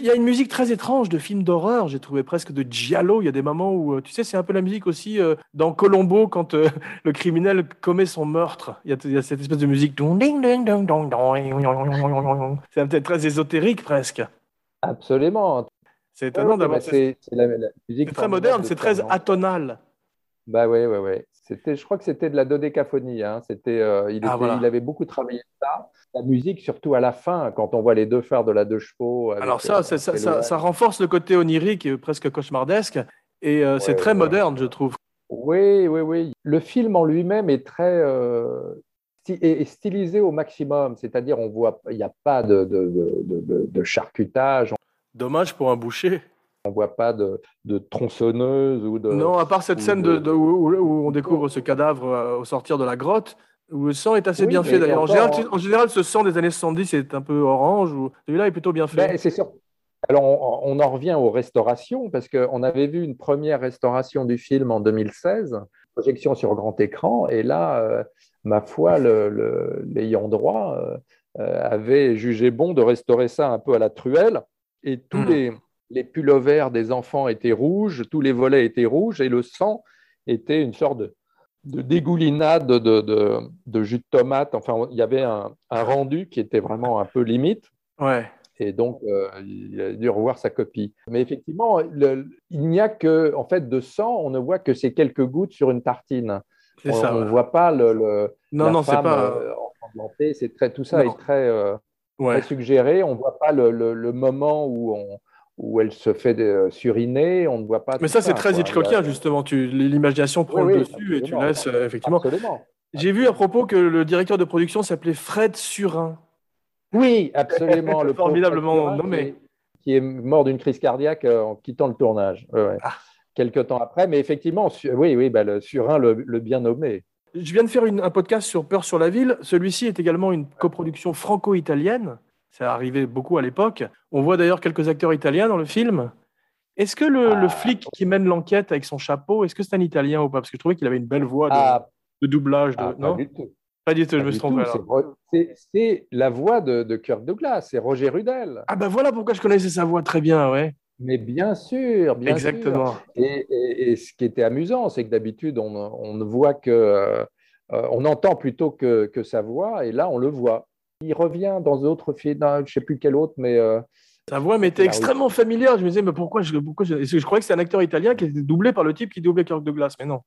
A: Il y a une musique très étrange de films d'horreur, j'ai trouvé presque de giallo. Il y a des moments où, euh, tu sais, c'est un peu la musique aussi euh, dans Colombo quand euh, le criminel commet son meurtre. Il y a, il y a cette espèce de musique. C'est peut-être très ésotérique presque.
C: Absolument.
A: C'est étonnant d'avoir. C'est très moderne,
C: de
A: c'est très atonal.
C: Bah ouais, ouais, ouais. C'était, je crois que c'était de la dodécaphonie. Hein. C'était, euh, il,
A: Ah, voilà.
C: il avait beaucoup travaillé ça. La musique, surtout à la fin, quand on voit les deux phares de la deux chevaux. avec,
A: Alors ça,
C: euh,
A: ça, ça,
C: Eloane.
A: ça renforce le côté onirique et presque cauchemardesque. Et euh, c'est très
C: ouais.
A: moderne, je trouve.
C: Oui, oui, oui. Le film en lui-même est très euh, est- stylisé au maximum. C'est-à-dire, on voit, il n'y a pas de- de charcutage,
A: Dommage pour un boucher.
C: On voit pas de, de tronçonneuse ou de.
A: Non, à part cette scène de,
C: de-
A: de- où, où on découvre ce cadavre euh, au sortir de la grotte, où le sang est assez
C: Oui,
A: bien fait d'ailleurs. En
C: encore,
A: général,
C: hein.
A: en général, ce sang des années 70 est un peu orange, ou celui-là est plutôt bien fait.
C: Ben, c'est sûr. Alors, on, on en revient aux restaurations, parce qu'on avait vu une première restauration du film en 2016, projection sur grand écran, et là, euh, ma foi, le- le- l'ayant droit euh, avait jugé bon de restaurer ça un peu à la truelle, et tous
A: Mm.
C: les, les pullovers des enfants étaient rouges, tous les volets étaient rouges, et le sang était une sorte de, de dégoulinade de, de- de jus de tomate. Enfin, il y avait un, un rendu qui était vraiment un peu limite.
A: Ouais.
C: Et donc, euh, il a dû revoir sa copie. Mais effectivement, le- il n'y a que, en fait, de sang, on ne voit que ces quelques gouttes sur une tartine.
A: C'est
C: On ne
A: ouais.
C: voit pas le, le-
A: Non,
C: la
A: non, c'est
C: femme
A: pas.
C: euh, ensanglantée. C'est très, tout ça
A: Non.
C: est très, euh,
A: Ouais.
C: très suggéré. On ne voit pas le moment où, on, où elle se fait suriner. On ne voit pas.
A: Mais ça, c'est très. Hitchcockien, justement. Tu, l'imagination prend
C: Oui,
A: le
C: oui,
A: dessus et tu laisses, euh, effectivement.
C: Absolument.
A: J'ai vu à propos que le directeur de production s'appelait Fred Surin.
C: Oui, absolument. le
A: Formidablement nommé.
C: Qui est, mort d'une crise cardiaque euh, en quittant le tournage. Ouais.
A: Ah.
C: Quelques temps après, mais effectivement, oui, oui, bah, le Surin, le, le bien nommé.
A: Je viens de faire une- un podcast sur Peur sur la ville. Celui-ci est également une coproduction franco-italienne. Ça arrivait beaucoup à l'époque. On voit d'ailleurs quelques acteurs italiens dans le film. Est-ce que le, le
C: Ah.
A: flic qui mène l'enquête avec son chapeau, est-ce que c'est un Italien ou pas? Parce que je trouvais qu'il avait une belle voix de,
C: Ah,
A: de doublage. De...
C: ah, pas
A: non?
C: du tout.
A: Pas du tout, je
C: Pas
A: me suis trompé.
C: C'est la voix de, de Kirk Douglas, c'est Roger Rudel.
A: Ah ben voilà pourquoi je connaissais sa voix très bien, ouais.
C: Mais bien sûr, bien sûr.
A: Exactement.
C: Et, et- et ce qui était amusant, c'est que d'habitude, on, on ne voit que. euh, euh, on entend plutôt que, que sa voix, et là, on le voit. Il revient dans d'autres films, je ne sais plus quel autre, mais. euh,
A: Sa voix m'était
C: Ah oui.
A: extrêmement familière. Je me disais, mais pourquoi je, pourquoi je... croyais que c'était un acteur italien qui était doublé par le type qui doublait Kirk Douglas, mais non.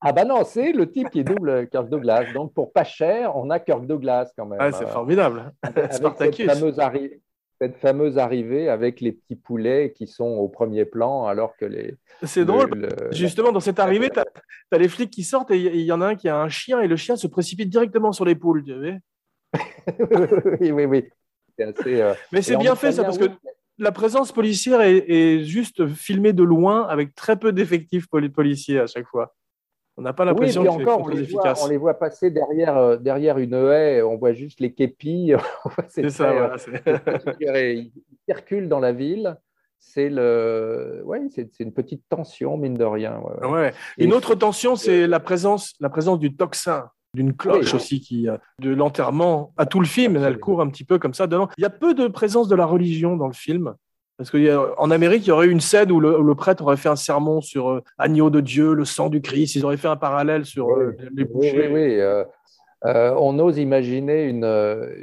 C: Ah, bah non, c'est le type qui double Kirk Douglas. Donc, pour pas cher, on a Kirk Douglas quand même.
A: Ouais, c'est
C: Euh,
A: formidable.
C: avec cette fameuse, arri- cette fameuse arrivée avec les petits poulets qui sont au premier plan, alors que les.
A: C'est
C: le-
A: drôle.
C: le-
A: Justement, dans cette arrivée, tu as, les flics qui sortent et il y en a un qui a un chien et le chien se précipite directement sur les poules. Tu savais
C: oui, oui, oui. Assez. euh,
A: mais c'est
C: en
A: bien fait ça parce que
C: oui.
A: la présence policière est, est juste filmée de loin avec très peu d'effectifs poli- policiers à chaque fois. On n'a pas
C: Oui,
A: l'impression c'est
C: encore, on les, voit, on les voit passer derrière, euh, derrière une haie, on voit juste les képis.
A: C'est ça, voilà.
C: voilà. Ils circulent dans la ville. C'est le... ouais, c'est une petite tension, mine de rien. ouais, ouais.
A: Ouais.
C: Et-
A: Une autre tension, c'est la présence, la présence du tocsin, d'une cloche
C: Oui.
A: aussi, qui, euh, de l'enterrement à tout le film. Elle court un petit peu comme ça dedans. Il y a peu de présence de la religion dans le film. Parce qu'en Amérique, il y aurait eu une scène où le, où le prêtre aurait fait un sermon sur euh, agneau de Dieu, le sang du Christ. Ils auraient fait un parallèle sur euh, les bouchers.
C: oui, oui. euh, on ose imaginer une,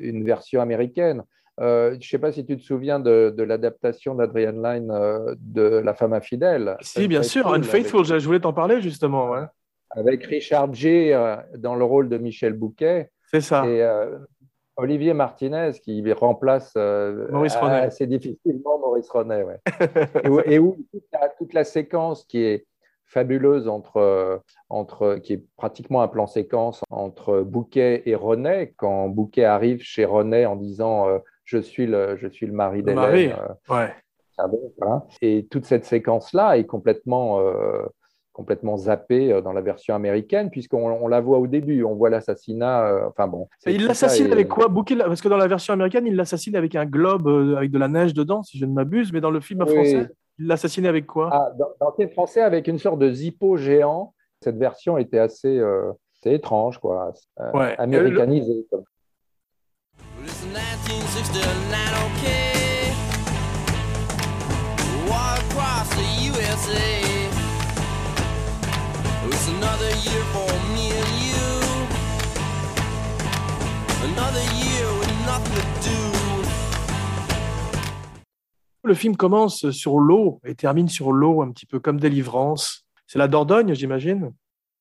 C: une version américaine. Je ne sais pas si tu te souviens de, de l'adaptation d'Adrian Lyne de La femme infidèle.
A: Si, bien sûr, Unfaithful, je je voulais t'en parler justement. ouais.
C: Avec, Richard Gere euh, dans le rôle de Michel Bouquet.
A: C'est ça.
C: Et euh, Olivier Martinez qui remplace euh,
A: Maurice
C: assez difficilement Maurice ouais. et où, et où toute, la, toute la séquence qui est fabuleuse entre, entre qui est pratiquement un plan séquence entre Bouquet et Renet quand Bouquet arrive chez Renet en disant euh, je suis le je suis le mari d'Hélène
A: Ouais.
C: voilà. et toute cette séquence là est complètement complètement zappée euh, dans la version américaine puisqu'on on la voit au début on voit l'assassinat euh, enfin bon
A: Et il l'assassine avec quoi Bouquet, Parce que dans la version américaine, il l'assassine avec un globe euh, avec de la neige dedans, si je ne m'abuse. Mais dans le film
C: Oui.
A: français, il l'assassinait avec quoi?
C: Ah, dans, dans le film français, avec une sorte de zippo géant, cette version était assez, euh, c'est étrange, quoi. Euh,
A: Ouais.
C: Américanisée. comme-
B: Well, another year for me and you. Another year with nothing to do.
A: Le film commence sur l'eau et termine sur l'eau, un petit peu comme Délivrance. C'est la Dordogne, j'imagine?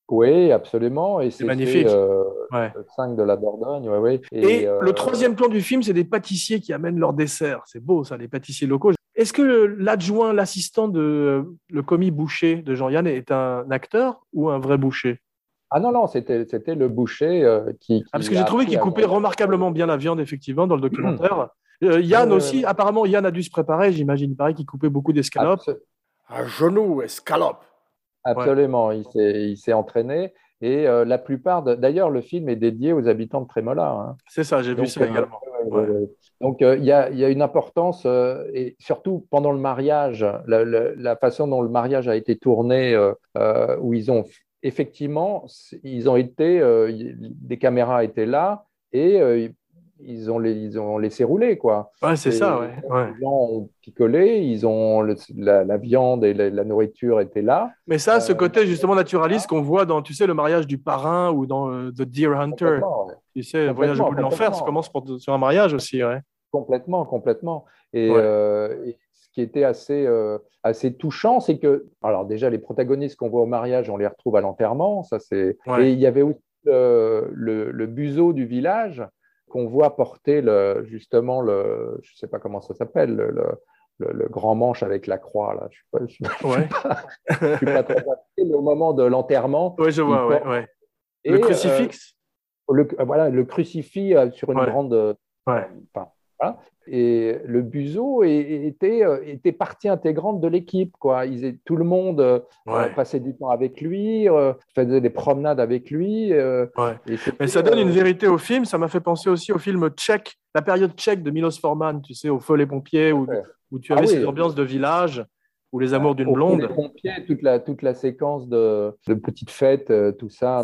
C: Oui, absolument. Et c'est
A: magnifique.
C: fait, euh,
A: Ouais.
C: le 5 de la Dordogne, ouais, ouais.
A: Et,
C: euh,
A: le troisième plan du film, c'est des pâtissiers qui amènent leur dessert. C'est beau, ça, les pâtissiers locaux. Est-ce que l'adjoint, l'assistant de le commis boucher de Jean-Yann est un acteur ou un vrai boucher?
C: Ah non, non, c'était c'était le boucher euh, qui, qui
A: Ah, Parce que j'ai
C: a
A: trouvé qu'il coupait remarquablement bien la viande, effectivement, dans le documentaire. Euh, Yann aussi, apparemment, Yann a dû se préparer, j'imagine. Il paraît qu'il coupait beaucoup d'escalopes. À genoux, escalope.
C: Absolument, il s'est il s'est entraîné. Et euh, la plupart, d'ailleurs, le film est dédié aux habitants de Trémola. hein.
A: C'est ça, j'ai vu ça également.
C: ouais. Donc, il y, a, il y a une importance, euh, et surtout pendant le mariage, la, la- la façon dont le mariage a été tourné, euh, où ils ont effectivement, ils ont été, des caméras étaient là et ils, ont les, ils ont laissé rouler, quoi.
A: Ouais, c'est ça, ouais.
C: Les gens ont picolé, ils ont le- la, la viande et la, la nourriture étaient là.
A: Mais ça, ce
C: Euh,
A: côté justement naturaliste qu'on voit dans, tu sais, le mariage du parrain ou dans euh, The Deer Hunter.
C: Ouais.
A: Tu sais, le voyage au bout de l'enfer, ça commence pour- sur un mariage aussi, ouais.
C: Complètement, complètement. Et, euh, et ce qui était assez, assez touchant, c'est que, alors déjà, les protagonistes qu'on voit au mariage, on les retrouve à l'enterrement. Ça, c'est... Et il y avait aussi le, le, le buzo du village qu'on voit porter le, justement le, je sais pas comment ça s'appelle, le, le, grand manche avec la croix. Là. Je suis pas, je suis
A: Ouais.
C: je suis pas très inquiet, mais au moment de l'enterrement.
A: Ouais, je vois, ouais, ouais.
C: et,
A: Le
C: euh,
A: crucifix?
C: le, voilà, le crucifix euh, sur une grande. euh, enfin, voilà. Et le buzo était, euh, était partie intégrante de l'équipe. Quoi. Ils, tout le monde euh,
A: Ouais.
C: passait du temps avec lui, euh, faisait des promenades avec lui. euh,
A: Ouais.
C: et c'était,
A: Mais ça donne une
C: euh,
A: vérité au film. Ça m'a fait penser aussi au film tchèque, la période tchèque de Milos Forman, tu sais, au Feu les pompiers, où,
C: Ouais.
A: où tu
C: Ah
A: avais
C: oui.
A: cette ambiance de village, où les amours d'une blonde.
C: des pompiers, toute la, toute la séquence de, de petites fêtes, euh, tout ça,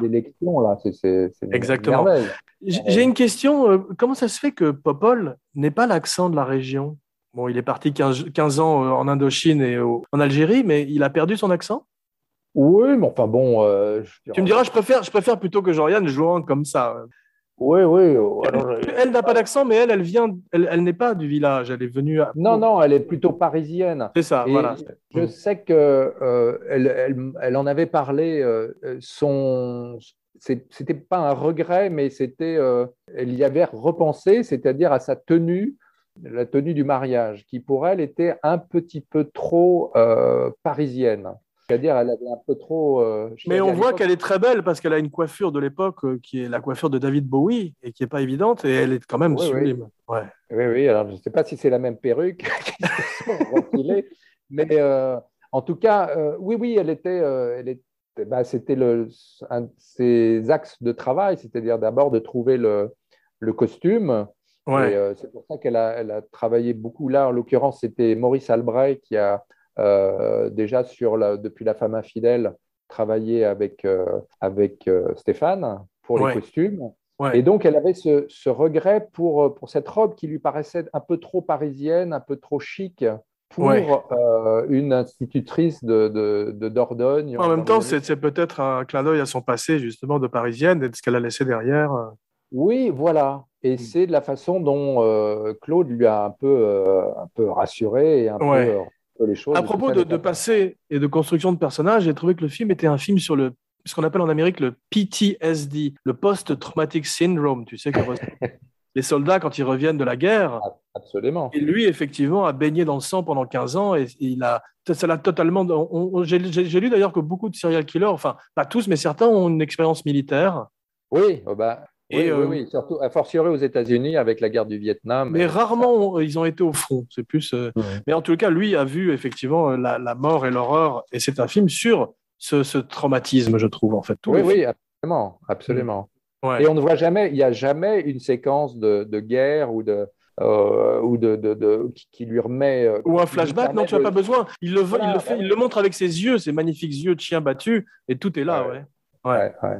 C: d'élections, là, c'est,
A: Exactement. J- J'ai une question. euh, Comment ça se fait que Popol n'ait pas l'accent de la région? Bon, il est parti 15, 15 ans euh, en Indochine et au- en Algérie, mais il a perdu son accent?
C: Oui, mais enfin bon. euh, je
A: Tu me diras, je préfère, je préfère plutôt que Joriane jouant comme ça.
C: Oui, oui. euh, alors, euh,
A: Elle n'a pas d'accent, mais elle, elle vient, elle, elle n'est pas du village. Elle est venue. à-
C: non, non, elle est plutôt parisienne.
A: C'est ça,
C: Et
A: voilà.
C: Je sais que euh, elle, elle- elle en avait parlé. euh, son, c'était pas un regret, mais c'était, euh, elle y avait repensé, c'est-à-dire à sa tenue, la tenue du mariage, qui pour elle était un petit peu trop euh, C'est-à-dire, elle avait un peu trop. euh,
A: Mais on voit qu'elle est très belle parce qu'elle a une coiffure de l'époque euh, qui est la coiffure de David Bowie et qui est pas évidente et elle est quand même
C: Oui, oui.
A: sublime. Ouais.
C: Oui, oui, alors je ne sais pas si c'est la même perruque qui se mais euh, en tout cas, oui, oui, elle était, elle était, bah, c'était un de ses axes de travail, c'est-à-dire d'abord de trouver le, le costume.
A: Ouais.
C: C'est pour ça qu'elle a, elle a travaillé beaucoup là. En l'occurrence, c'était Maurice Albrecht qui a déjà sur la, depuis La femme infidèle travaillé avec, euh, avec euh, Stéphane pour les costumes.
A: Ouais.
C: Et donc, elle avait ce, ce regret pour, pour cette robe qui lui paraissait un peu trop parisienne, un peu trop chic pour
A: Ouais.
C: euh, une institutrice de, de, de Dordogne.
A: En même temps, c'est peut-être un clin d'œil à son passé, justement, de parisienne et de ce qu'elle a laissé derrière. euh.
C: Oui, voilà.
A: Mm.
C: Et c'est de la façon dont euh, Claude lui a un peu, euh, un peu rassuré et un
A: Ouais.
C: peu, euh, peu les choses.
A: À propos de, passé et de construction de personnages, j'ai trouvé que le film était un film sur le ce qu'on appelle en Amérique le PTSD, le post-traumatic syndrome. Tu sais que les soldats, quand ils reviennent de la guerre,
C: Absolument.
A: Et lui, effectivement, a baigné dans le sang pendant 15 ans et, il a, ça l'a totalement. j'ai lu d'ailleurs que beaucoup de serial killers, enfin, pas tous, mais certains ont une expérience militaire,
C: Oui, oh bah,
A: Et,
C: oui, oui,
A: euh,
C: oui, surtout a fortiori aux États-Unis avec la guerre du Vietnam.
A: mais rarement ils ont été au front. C'est plus. euh. Mais en tout cas, lui a vu effectivement la, la mort et l'horreur, et c'est un film sur ce, ce traumatisme, je trouve, en fait.
C: Oui, oui, absolument, absolument.
A: Ouais.
C: Et on ne voit jamais, il n'y a jamais une séquence de, de guerre ou de euh, ou de, de- de- qui, lui remet euh,
A: Ou un flashback, non, tu n'as
C: de-
A: pas besoin. Il le, veut-
C: Voilà,
A: il le fait,
C: ouais.
A: il le montre avec ses yeux, ses magnifiques yeux de chien battu, et tout est là,
C: Ouais.
A: ouais. Ouais.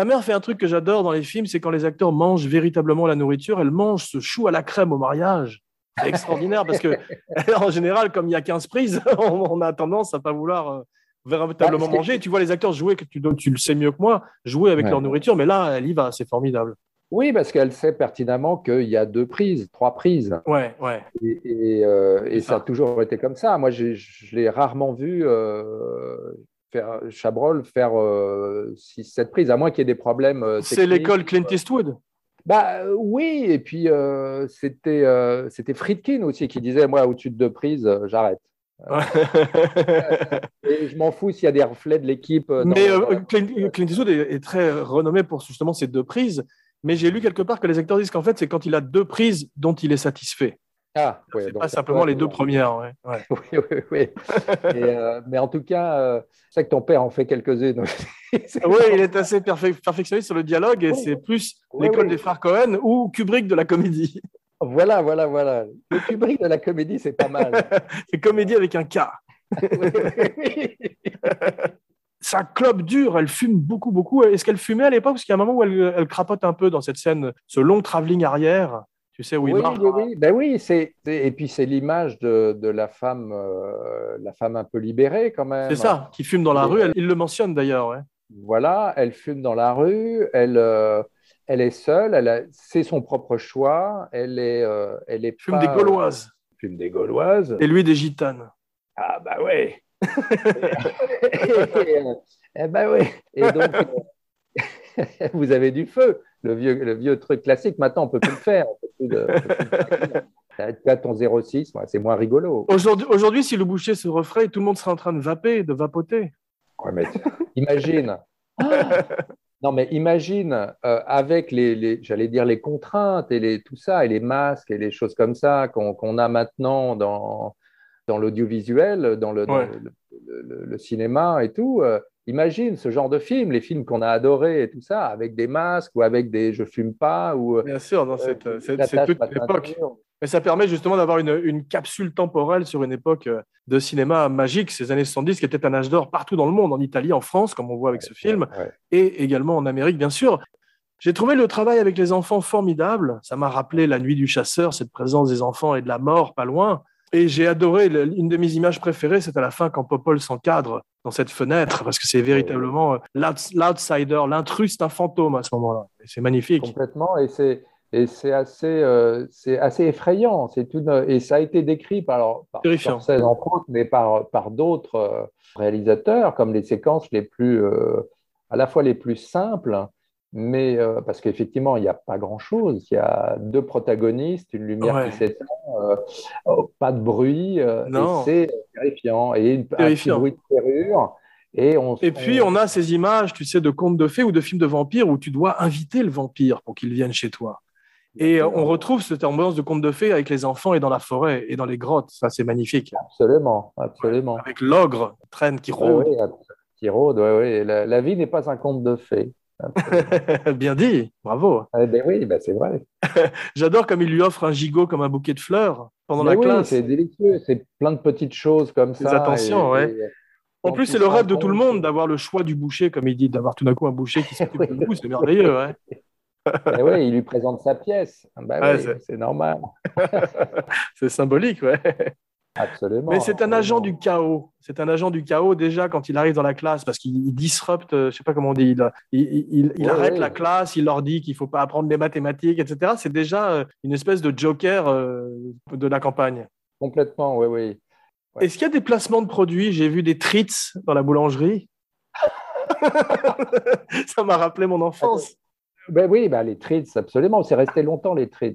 A: Ta mère fait un truc que j'adore dans les films, c'est quand les acteurs mangent véritablement la nourriture, elle mange ce chou à la crème au mariage. C'est extraordinaire parce que, en général, comme il y a 15 prises, on, a tendance à pas vouloir euh, véritablement manger. Tu vois les acteurs jouer, que tu, tu le sais mieux que moi, jouer avec
C: Ouais.
A: leur nourriture, mais là, elle y va, c'est formidable.
C: Oui, parce qu'elle sait pertinemment qu'il y a deux prises, trois prises.
A: Ouais, ouais.
C: Et, et, euh, et ça a toujours été comme ça. Moi, je l'ai rarement vu euh, faire, Chabrol faire 6-7 prises, à moins qu'il y ait des problèmes. euh,
A: C'est l'école Clint Eastwood.
C: Bah euh, oui, et puis euh, c'était euh, c'était Friedkin aussi qui disait moi au-dessus de deux prises, euh, j'arrête. Et je m'en fous s'il y a des reflets de l'équipe. euh,
A: mais euh, Clint, Clint Eastwood est, est très renommé pour justement ces deux prises. Mais j'ai lu quelque part que les acteurs disent qu'en fait, c'est quand il a deux prises dont il est satisfait.
C: Ah, ouais,
A: c'est pas simplement les deux premières. Ouais. Ouais.
C: Oui, oui, oui. Et, euh, mais en tout cas, euh, je sais que ton père en fait quelques-unes. C'est-
A: Oui, il est assez perfec- perfectionniste sur le dialogue et c'est plus l'école des frères Cohen ou Kubrick de la comédie.
C: Voilà, voilà, voilà. Le Kubrick de la comédie, c'est pas mal.
A: C'est comédie avec un K. Sa clope dure, elle fume beaucoup, beaucoup. Est-ce qu'elle fumait à l'époque? Parce qu'il y a un moment où elle, elle crapote un peu dans cette scène, ce long travelling arrière, tu sais, où il
C: oui,
A: marche.
C: oui, oui. Ben oui, c'est c'est- et puis c'est l'image de, de la femme, euh, la femme un peu libérée quand même.
A: C'est ça, qui fume dans la
C: Et-
A: rue. Elle- il le mentionne d'ailleurs. Ouais.
C: Voilà, elle fume dans la rue, elle, euh, elle est seule, elle c'est son propre choix, elle est, euh, elle est
A: Fume
C: pas-
A: des Gauloises.
C: fume des Gauloises.
A: Et lui des gitanes.
C: Ah bah ouais. et, euh, eh bah ouais. Et donc, euh, vous avez du feu, le vieux, le vieux truc classique. Maintenant, on peut plus le faire. On peut plus de- on peut plus le faire. Tu as ton 06, ouais, c'est moins rigolo.
A: Aujourd'hui, aujourd'hui, si le boucher se referait, tout le monde serait en train de vaper, de vapoter.
C: Ouais, mais imagine. Ah non, mais imagine euh, avec les, les- j'allais dire les contraintes et les, tout ça, et les masques et les choses comme ça qu'on qu'on a maintenant dans, dans l'audiovisuel, dans, le, dans
A: Ouais.
C: le, le- le- le cinéma et tout. euh, imagine ce genre de film, les films qu'on a adorés et tout ça, avec des masques ou avec des je fume pas ou euh,
A: Bien sûr, dans cette,
C: euh,
A: c'est, toute
C: ma
A: une époque.
C: ceinture.
A: Mais ça permet justement d'avoir une, une capsule temporelle sur une époque euh, de cinéma magique, ces années 70, qui était un âge d'or partout dans le monde, en Italie, en France, comme on voit avec ce film,
C: Ouais.
A: et également en Amérique, bien sûr. J'ai trouvé le travail avec les enfants formidable. Ça m'a rappelé la nuit du chasseur, cette présence des enfants et de la mort pas loin. Et j'ai adoré, une de mes images préférées, c'est à la fin quand Popol s'encadre dans cette fenêtre, parce que c'est véritablement euh, l'outs- l'outsider, l'intrus, c'est un fantôme à ce moment-là. C'est magnifique.
C: Complètement, et c'est et c'est assez, euh, c'est assez effrayant. C'est une, et ça a été décrit par, alors, par. Scorsese entre autres, mais par, par d'autres euh, réalisateurs, comme les séquences les plus, euh, à la fois les plus simples, mais euh, parce qu'effectivement, il n'y a pas grand-chose. Il y a deux protagonistes, une lumière
A: Ouais.
C: qui s'éteint, euh, oh, pas de bruit, euh, c'est terrifiant. Et une, un petit bruit de serrure. Et, on,
A: Et puis, on a ces images, tu sais, de contes de fées ou de films de vampires où tu dois inviter le vampire pour qu'il vienne chez toi. Et euh, on retrouve cette ambiance de contes de fées avec les enfants et dans la forêt et dans les grottes. Ça, c'est magnifique.
C: Absolument, absolument.
A: Avec l'ogre, traîne qui
C: Oui,
A: rôde.
C: oui, qui rôde, ouais. La, la vie n'est pas un conte de fées.
A: Bien dit, bravo.
C: Eh ben oui, ben c'est vrai.
A: J'adore comme il lui offre un gigot comme un bouquet de fleurs pendant
C: Mais
A: la
C: oui,
A: classe.
C: c'est délicieux. C'est plein de petites choses comme
A: Des
C: ça.
A: attentions, ouais. En plus, c'est le rêve de tout le monde d'avoir le choix du boucher, comme il dit, d'avoir tout d'un coup un boucher qui s'occupe de vous. C'est merveilleux.
C: Eh oui, il lui présente sa pièce. Ben
A: Ouais,
C: oui,
A: c'est-
C: c'est normal.
A: C'est symbolique, ouais.
C: Absolument.
A: Mais c'est un agent
C: absolument.
A: du chaos. C'est un agent du chaos déjà quand il arrive dans la classe parce qu'il il disrupte, euh, je sais pas comment on dit, il, il, il- il
C: Ouais,
A: arrête
C: ouais.
A: la classe, il leur dit qu'il faut pas apprendre les mathématiques, etc. C'est déjà euh, une espèce de joker euh, de la campagne.
C: Complètement, oui, oui. Ouais.
A: Est-ce qu'il y a des placements de produits? J'ai vu des treats dans la boulangerie. Ça m'a rappelé mon enfance.
C: Ben oui, ben les treats, absolument. C'est resté longtemps, les treats.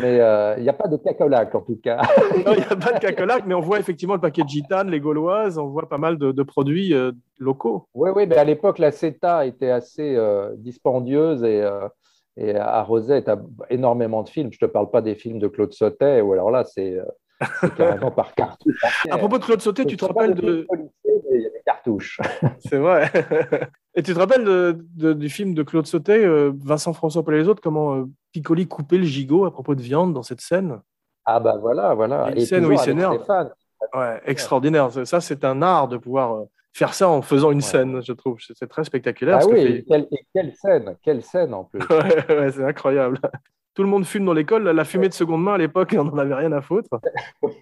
C: Mais euh, il n'y a pas de cacolac, en tout cas.
A: Non, il n'y a pas de cacolac, mais on voit effectivement le paquet de gitanes, les gauloises, on voit pas mal de, de produits euh, locaux.
C: Oui, oui, mais à l'époque, la CETA était assez euh, dispendieuse et, euh, et à Rosette, a énormément de films. Je ne te parle pas des films de Claude Sautet, ou alors là, euh, c'est carrément par cartouche.
A: À propos de Claude Sauté, tu te rappelles de.
C: Il y a des cartouches.
A: C'est vrai. Et tu te rappelles de- de- du film de Claude Sautet, euh, Vincent François Paul et les autres, comment euh, Piccoli coupait le gigot à propos de viande dans cette scène?
C: Ah ben voilà, voilà.
A: Une scène où il s'énerve. Ouais, extraordinaire. Ça, c'est un art de pouvoir euh, faire ça en faisant une
C: Ouais.
A: scène, je trouve. C'est très spectaculaire.
C: Ah
A: que
C: oui, et quelle, et quelle scène, quelle scène en plus.
A: Ouais, ouais, c'est incroyable. Tout le monde fume dans l'école. La fumée de seconde main à l'époque, on n'en avait rien à foutre.
C: oui,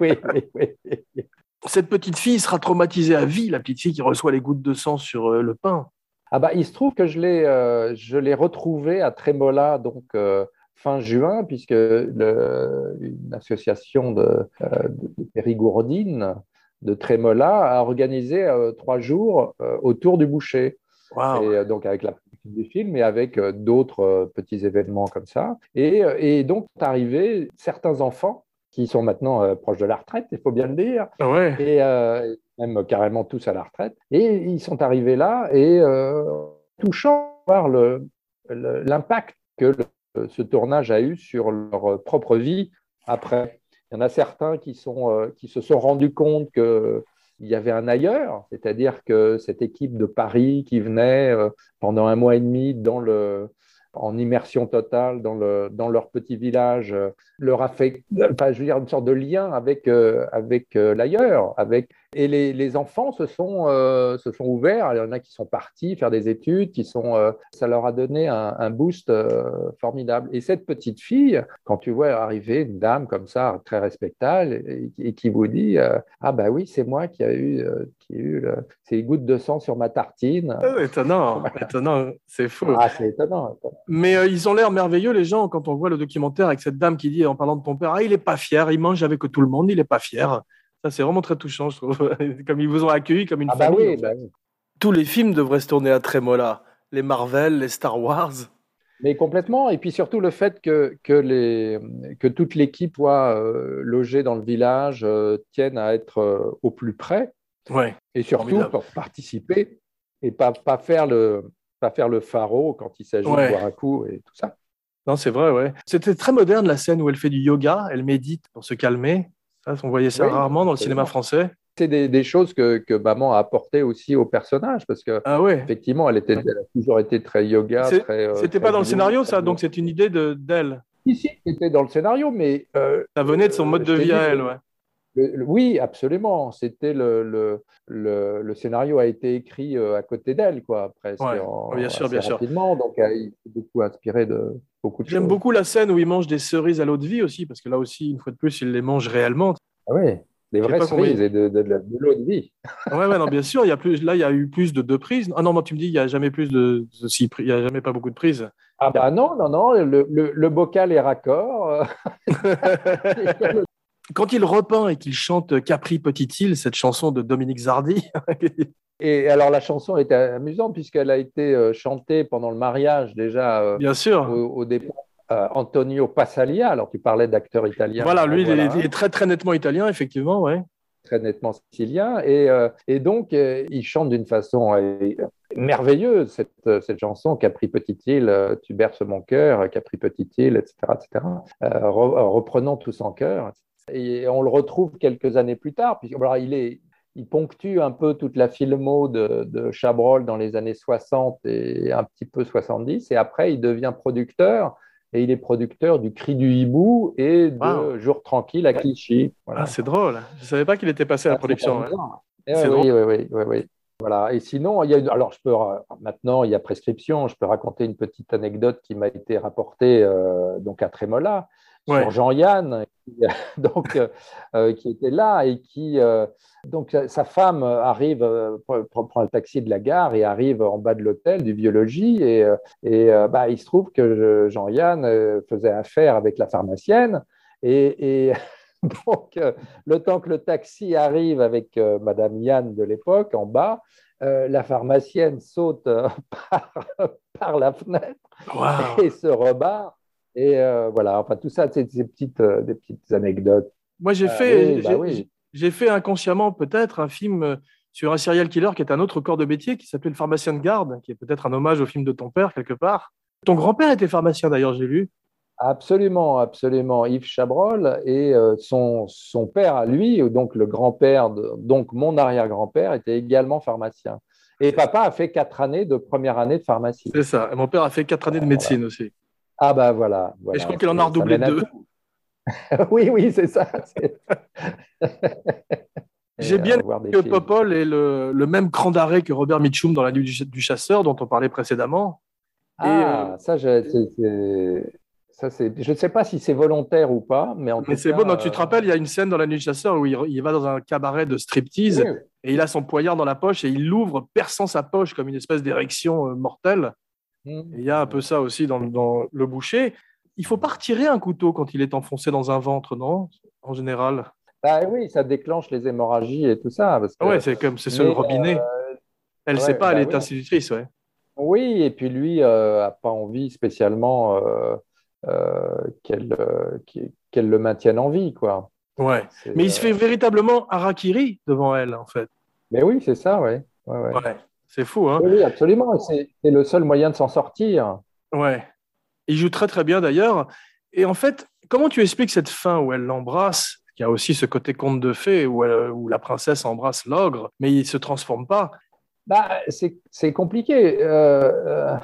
C: oui, oui, oui.
A: Cette petite fille sera traumatisée à vie, la petite fille qui reçoit les gouttes de sang sur euh, le pain.
C: Ah bah, il se trouve que je l'ai euh, je l'ai retrouvé à Trémola donc euh, fin juin puisque le, une association de, euh, de Périgourdine de Trémola a organisé trois jours autour du boucher et euh, donc avec la du film et avec euh, d'autres euh, petits événements comme ça et, euh, et donc sont arrivés certains enfants qui sont maintenant euh, proches de la retraite il faut bien le dire
A: Ah ouais.
C: et euh, même carrément tous à la retraite. Et ils sont arrivés là et euh, touchant voir l'impact que le- ce tournage a eu sur leur propre vie après. Il y en a certains qui, sont, qui se sont rendus compte qu'il y avait un ailleurs, c'est-à-dire que cette équipe de Paris qui venait euh, pendant un mois et demi dans le, en immersion totale dans, le, dans leur petit village, euh, leur a fait, enfin, je veux dire, une sorte de lien avec, euh, avec euh, l'ailleurs, avec Et les, les enfants se sont, euh, se sont ouverts. Il y en a qui sont partis faire des études, qui sont, euh, ça leur a donné un, un boost euh, formidable. Et cette petite fille, quand tu vois arriver une dame comme ça, très respectable, et, et qui vous dit Ah, bah oui, c'est moi qui a eu, qui a eu le- ces gouttes de sang sur ma tartine.
A: Ah, Étonnant, étonnant, c'est fou.
C: Ah, c'est étonnant. étonnant.
A: Mais ils ont l'air merveilleux, les gens, quand on voit le documentaire avec cette dame qui dit, en parlant de ton père, ah, il est pas fier, il mange avec tout le monde, il est pas fier. Ça, c'est vraiment très touchant, je trouve. comme ils vous ont accueilli comme une
C: Ah, bah
A: famille.
C: oui,
A: en fait.
C: bah oui.
A: Tous les films devraient se tourner à Trémola. Les Marvel, les Star Wars.
C: Mais complètement. Et puis surtout le fait que, que, les, que toute l'équipe soit euh, logée dans le village euh, tienne à être euh, au plus près
A: Ouais.
C: et surtout
A: Formidable.
C: pour participer et pas, pas, faire le, pas faire le pharaon quand il s'agit
A: Ouais.
C: de boire un coup et tout ça.
A: Non, c'est vrai, ouais. C'était très moderne, la scène où elle fait du yoga, elle médite pour se calmer. Ça, on voyait ça
C: Oui,
A: rarement dans le cinéma français.
C: C'est des, des choses que, que maman a apportées aussi au personnage parce que
A: Ah ouais.
C: effectivement, elle, était, elle a toujours été très yoga. Euh,
A: C'était pas dans le scénario, ça, donc c'est une idée de- d'elle.
C: Si, si, c'était dans le scénario, mais euh,
A: Ça venait de son mode de vie à elle, ouais.
C: Le- le- oui, absolument. C'était le, le, scénario a été écrit euh, à côté d'elle, quoi, presque.
A: Ouais,
C: en-
A: bien sûr,
C: rapidement. Donc, euh, il s'est beaucoup inspiré de beaucoup de
A: J'aime beaucoup la scène où il mange des cerises à l'eau de vie aussi, parce que là aussi, une fois de plus, il les mange réellement.
C: Ah oui, des vraies cerises et de, de, de, de l'eau de vie.
A: Ouais, ouais, non, bien sûr, il y a plus, là, il y a eu plus de deux prises. Ah non, moi, tu me dis, il n'y a jamais plus de, prises, il n'y a jamais pas beaucoup de prises.
C: Ah bah non, non, non, le bocal est raccord.
A: Quand il repeint et qu'il chante Capri Petite Île, cette chanson de Dominique Zardi,
C: Et alors, la chanson était amusante puisqu'elle a été euh, chantée pendant le mariage déjà euh,
A: bien sûr.
C: au, au départ. euh, Antonio Passalia, alors tu parlais d'acteur italien.
A: Voilà, lui, il est- il est très, très nettement italien, effectivement, ouais.
C: très nettement sicilien. Et, euh, et donc, euh, il chante d'une façon merveilleuse cette, cette chanson, Capri Petite Île, tu berces mon cœur, Capri Petite Île, etc. etc. Re- reprenons tous en cœur. Et on le retrouve quelques années plus tard, voilà, il, est, il ponctue un peu toute la filmo de, de Chabrol dans les années 60 et un petit peu 70. Et après, il devient producteur. Et il est producteur du Cri du Hibou et de
A: Wow.
C: Jour tranquille à Clichy. Voilà.
A: Ah, c'est drôle. Je ne savais pas qu'il était passé à la
C: Ah,
A: production.
C: c'est
A: ouais.
C: Eh oui, oui, oui. Voilà. Et sinon, il y a une- alors je peux maintenant il y a prescription. Je peux raconter une petite anecdote qui m'a été rapportée euh, donc à Trémola
A: Ouais.
C: sur Jean-Yann, donc euh, euh, qui était là et qui euh, donc sa- femme arrive prend, le taxi de la gare et arrive en bas de l'hôtel du biologie et, et bah, il se trouve que je- Jean-Yann faisait affaire avec la pharmacienne et, et donc le temps que le taxi arrive avec Madame Yann de l'époque en bas, euh, la pharmacienne saute par, par la fenêtre et se rebarre. Et euh, voilà, enfin tout ça, c'est des petites, euh, des petites anecdotes.
A: Moi, j'ai
C: Ah
A: fait,
C: oui, bah
A: j'ai-
C: oui.
A: j'ai fait inconsciemment peut-être un film euh, sur un serial killer qui est un autre corps de métier qui s'appelait Le pharmacien de garde, qui est peut-être un hommage au film de ton père quelque part. Ton grand-père était pharmacien d'ailleurs, j'ai lu.
C: Absolument, absolument. Yves Chabrol et son, son père à lui, donc le grand-père, donc mon arrière-grand-père, était également pharmacien. Et papa a fait quatre années de première année de pharmacie.
A: C'est ça. Et mon père a fait quatre années de médecine aussi.
C: Ah bah voilà.
A: Et je crois qu'il en a redoublé deux.
C: oui, oui, c'est ça.
A: J'ai bien
C: des
A: Que. Popol est le, le même cran d'arrêt que Robert Mitchum dans La Nuit du, ch- du chasseur dont on parlait précédemment. Et,
C: Ah,
A: euh,
C: ça, je, ça, je ne sais pas si c'est volontaire ou pas, mais en
A: Mais c'est beau, non, tu te
C: euh,
A: rappelles, il y a une scène dans La Nuit du chasseur où il, il va dans un cabaret de striptease
C: oui,
A: et il a son poignard dans la poche et il l'ouvre, perçant sa poche comme une espèce d'érection euh, mortelle. Et il y a un peu ça aussi dans, dans le boucher. Il faut pas retirer un couteau quand il est enfoncé dans un ventre, non En général?
C: Bah oui, ça déclenche les hémorragies et tout ça. Parce que,
A: Ah ouais, c'est comme c'est sur le robinet.
C: euh,
A: Elle ne
C: ouais,
A: sait pas, elle
C: bah
A: est
C: oui.
A: institutrice, ouais.
C: oui, et puis lui euh, a pas envie spécialement euh, euh, qu'elle euh, le maintienne en vie, quoi.
A: Ouais. Mais il se
C: euh,
A: fait véritablement harakiri devant elle, en fait.
C: Mais oui, c'est ça, ouais. Ouais, ouais.
A: Ouais. C'est fou, hein
C: Oui, absolument. C'est le seul moyen de s'en sortir.
A: Ouais. Il joue très très bien d'ailleurs. Et en fait, comment tu expliques cette fin où elle l'embrasse? Il y a aussi ce côté conte de fées où, elle- où la princesse embrasse l'ogre, mais il se transforme pas.
C: Bah, c'est compliqué. Euh, euh,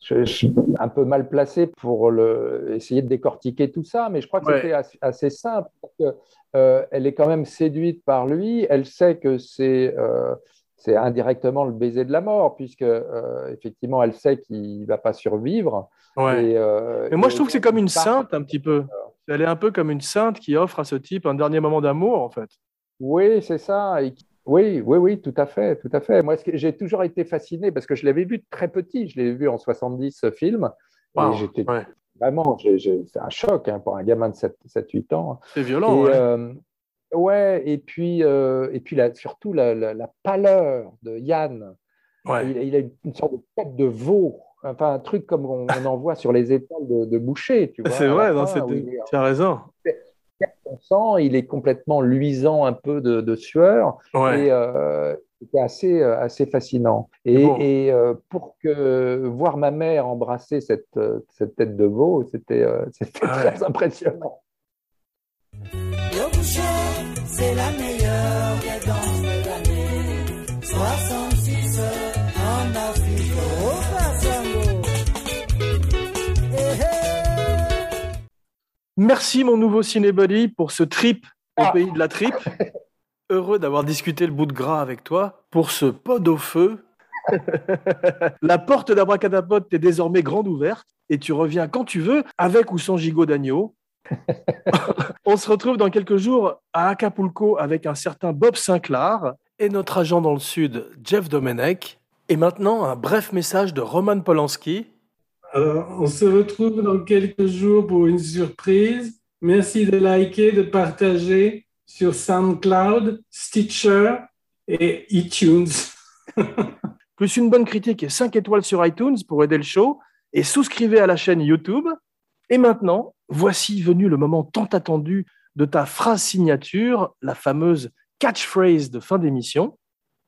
C: je, je suis un peu mal placé pour le, essayer de décortiquer tout ça, mais je crois que
A: Ouais.
C: c'était assez, assez simple. parce que, euh, elle est quand même séduite par lui. Elle sait que c'est euh, c'est indirectement le baiser de la mort, puisque euh, effectivement, elle sait qu'il ne va pas survivre.
A: Ouais.
C: Et, euh,
A: Mais moi,
C: et
A: je trouve que c'est comme une sainte, un petit peu. Elle est un peu comme une sainte qui offre à ce type un dernier moment d'amour, en fait.
C: Oui, c'est ça. Et oui, oui, oui, tout à fait, tout à fait. Moi, j'ai toujours été fasciné parce que je l'avais vu très petit. Je l'ai vu en 70, ce film. Et j'étais
A: ouais.
C: vraiment, c'est un choc hein, pour un gamin de 7-8 ans.
A: C'est violent.
C: et,
A: ouais.
C: euh, ouais, et puis, euh, et puis la- surtout la, la- la pâleur de Yann.
A: Ouais.
C: Il, il a une, sorte de tête de veau, enfin un truc comme on, on en voit sur les épaules de, de Boucher, tu vois.
A: C'est vrai,
C: fin, est
A: tu as raison.
C: sang, il est complètement luisant un peu de, de sueur.
A: Ouais.
C: Et euh, c'était assez, euh, assez fascinant. Et,
A: Bon.
C: et, euh, pour que voir ma mère embrasser cette, cette tête de veau, c'était euh, c'était
A: Ouais.
C: très impressionnant.
A: Merci, mon nouveau Cinébody, pour ce trip au
C: Ah.
A: pays de la tripe. Heureux d'avoir discuté le bout de gras avec toi pour ce pod au feu. la porte d'Abracadapod est désormais grande ouverte et tu reviens quand tu veux, avec ou sans gigot d'agneau. On se retrouve dans quelques jours à Acapulco avec un certain Bob Sinclair et notre agent dans le sud, Jeff Domenech. Et maintenant, un bref message de Roman Polanski.
G: Alors, on se retrouve dans quelques jours pour une surprise. Merci de liker, de partager sur SoundCloud, Stitcher et iTunes.
A: plus une bonne critique et 5 étoiles sur iTunes pour aider le show, et souscrivez à la chaîne YouTube. Et maintenant, voici venu le moment tant attendu de ta phrase signature, la fameuse catchphrase de fin d'émission.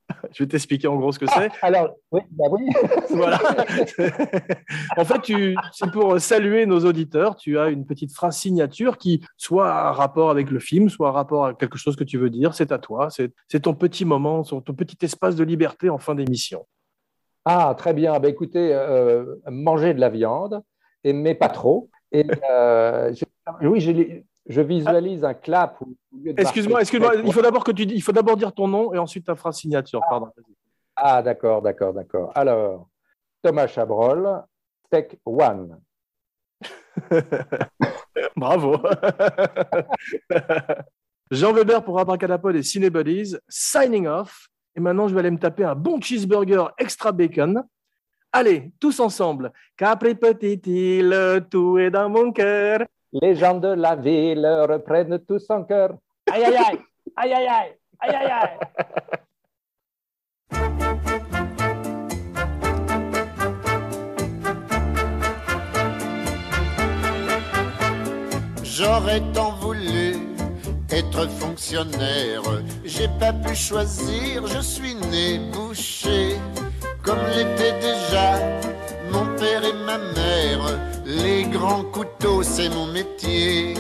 A: Je vais t'expliquer en gros ce que c'est.
C: Alors, oui, bah oui.
A: Voilà. en fait, tu- c'est pour saluer nos auditeurs. Tu as une petite phrase signature qui soit a rapport avec le film, soit a rapport avec quelque chose que tu veux dire. C'est à toi. C'est c'est ton petit moment, ton petit espace de liberté en fin d'émission.
C: Ah, très bien. Bah, écoutez, euh, manger de la viande, et, mais pas trop. Et euh, je- oui, j'ai- je visualise un clap.
A: Excuse-moi, excuse-moi. Il faut d'abord que tu dis- il faut d'abord dire ton nom et ensuite ta phrase signature. Pardon.
C: Ah, d'accord, d'accord, d'accord. Alors, Thomas Chabrol, Steak One.
A: Bravo. Jean Weber pour Abracadapod et Cinebuddies, signing off. Et maintenant, je vais aller me taper un bon cheeseburger extra bacon. Allez, tous ensemble. Capri petite île, tout est dans mon cœur.
C: Les gens de la ville reprennent tous son cœur. Aïe, aïe, aïe, aïe, aïe, aïe, aïe, aïe.
H: J'aurais tant voulu être fonctionnaire. J'ai pas pu choisir, je suis né boucher. Comme l'étaient déjà Couteaux, c'est mon métier.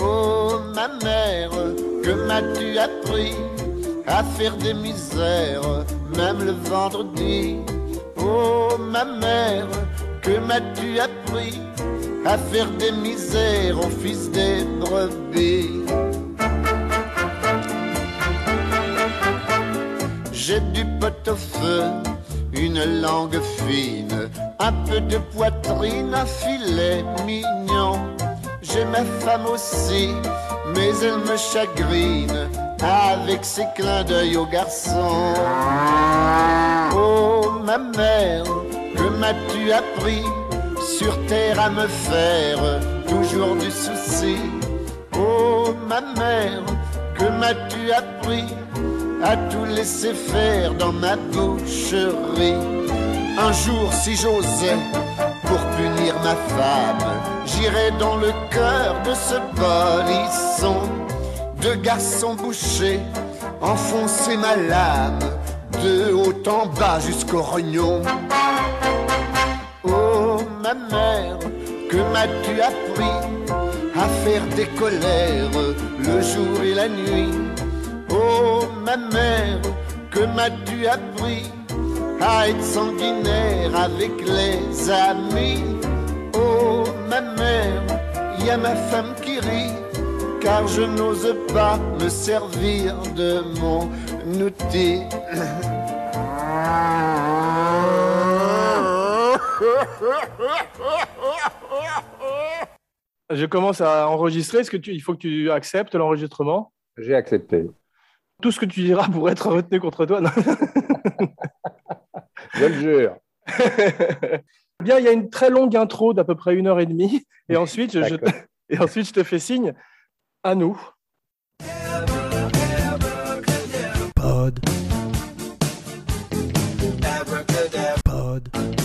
H: Oh, ma mère, que m'as-tu appris à faire des misères, même le vendredi? Oh, ma mère, que m'as-tu appris à faire des misères au fils des brebis? J'ai du pot au feu, une langue fine, un peu de poitrine, un filet mignon. J'ai ma femme aussi, mais elle me chagrine avec ses clins d'œil aux garçons. Oh ma mère, que m'as-tu appris sur terre à me faire toujours du souci? Oh ma mère, que m'as-tu appris à tout laisser faire dans ma boucherie? Un jour, si j'osais, pour punir ma femme, j'irais dans le cœur de ce polisson. De garçon boucher, enfoncer ma lame, de haut en bas jusqu'au rognon. Oh ma mère, que m'as-tu appris à faire des colères le jour et la nuit? Oh ma mère, que m'as-tu appris à être sanguinaire avec les amis? Oh ma mère, y a ma femme qui rit, car je n'ose pas me servir de mon outil.
A: Je commence à enregistrer. Est-ce que tu, il faut que tu acceptes l'enregistrement?
C: J'ai accepté
A: tout ce que tu diras pour être retenu contre toi.
C: Je le jure.
A: Bien, il y a une très longue intro d'à peu près une heure et demie, et ensuite, je, te... et ensuite je te fais signe à nous. Pod.
B: Pod.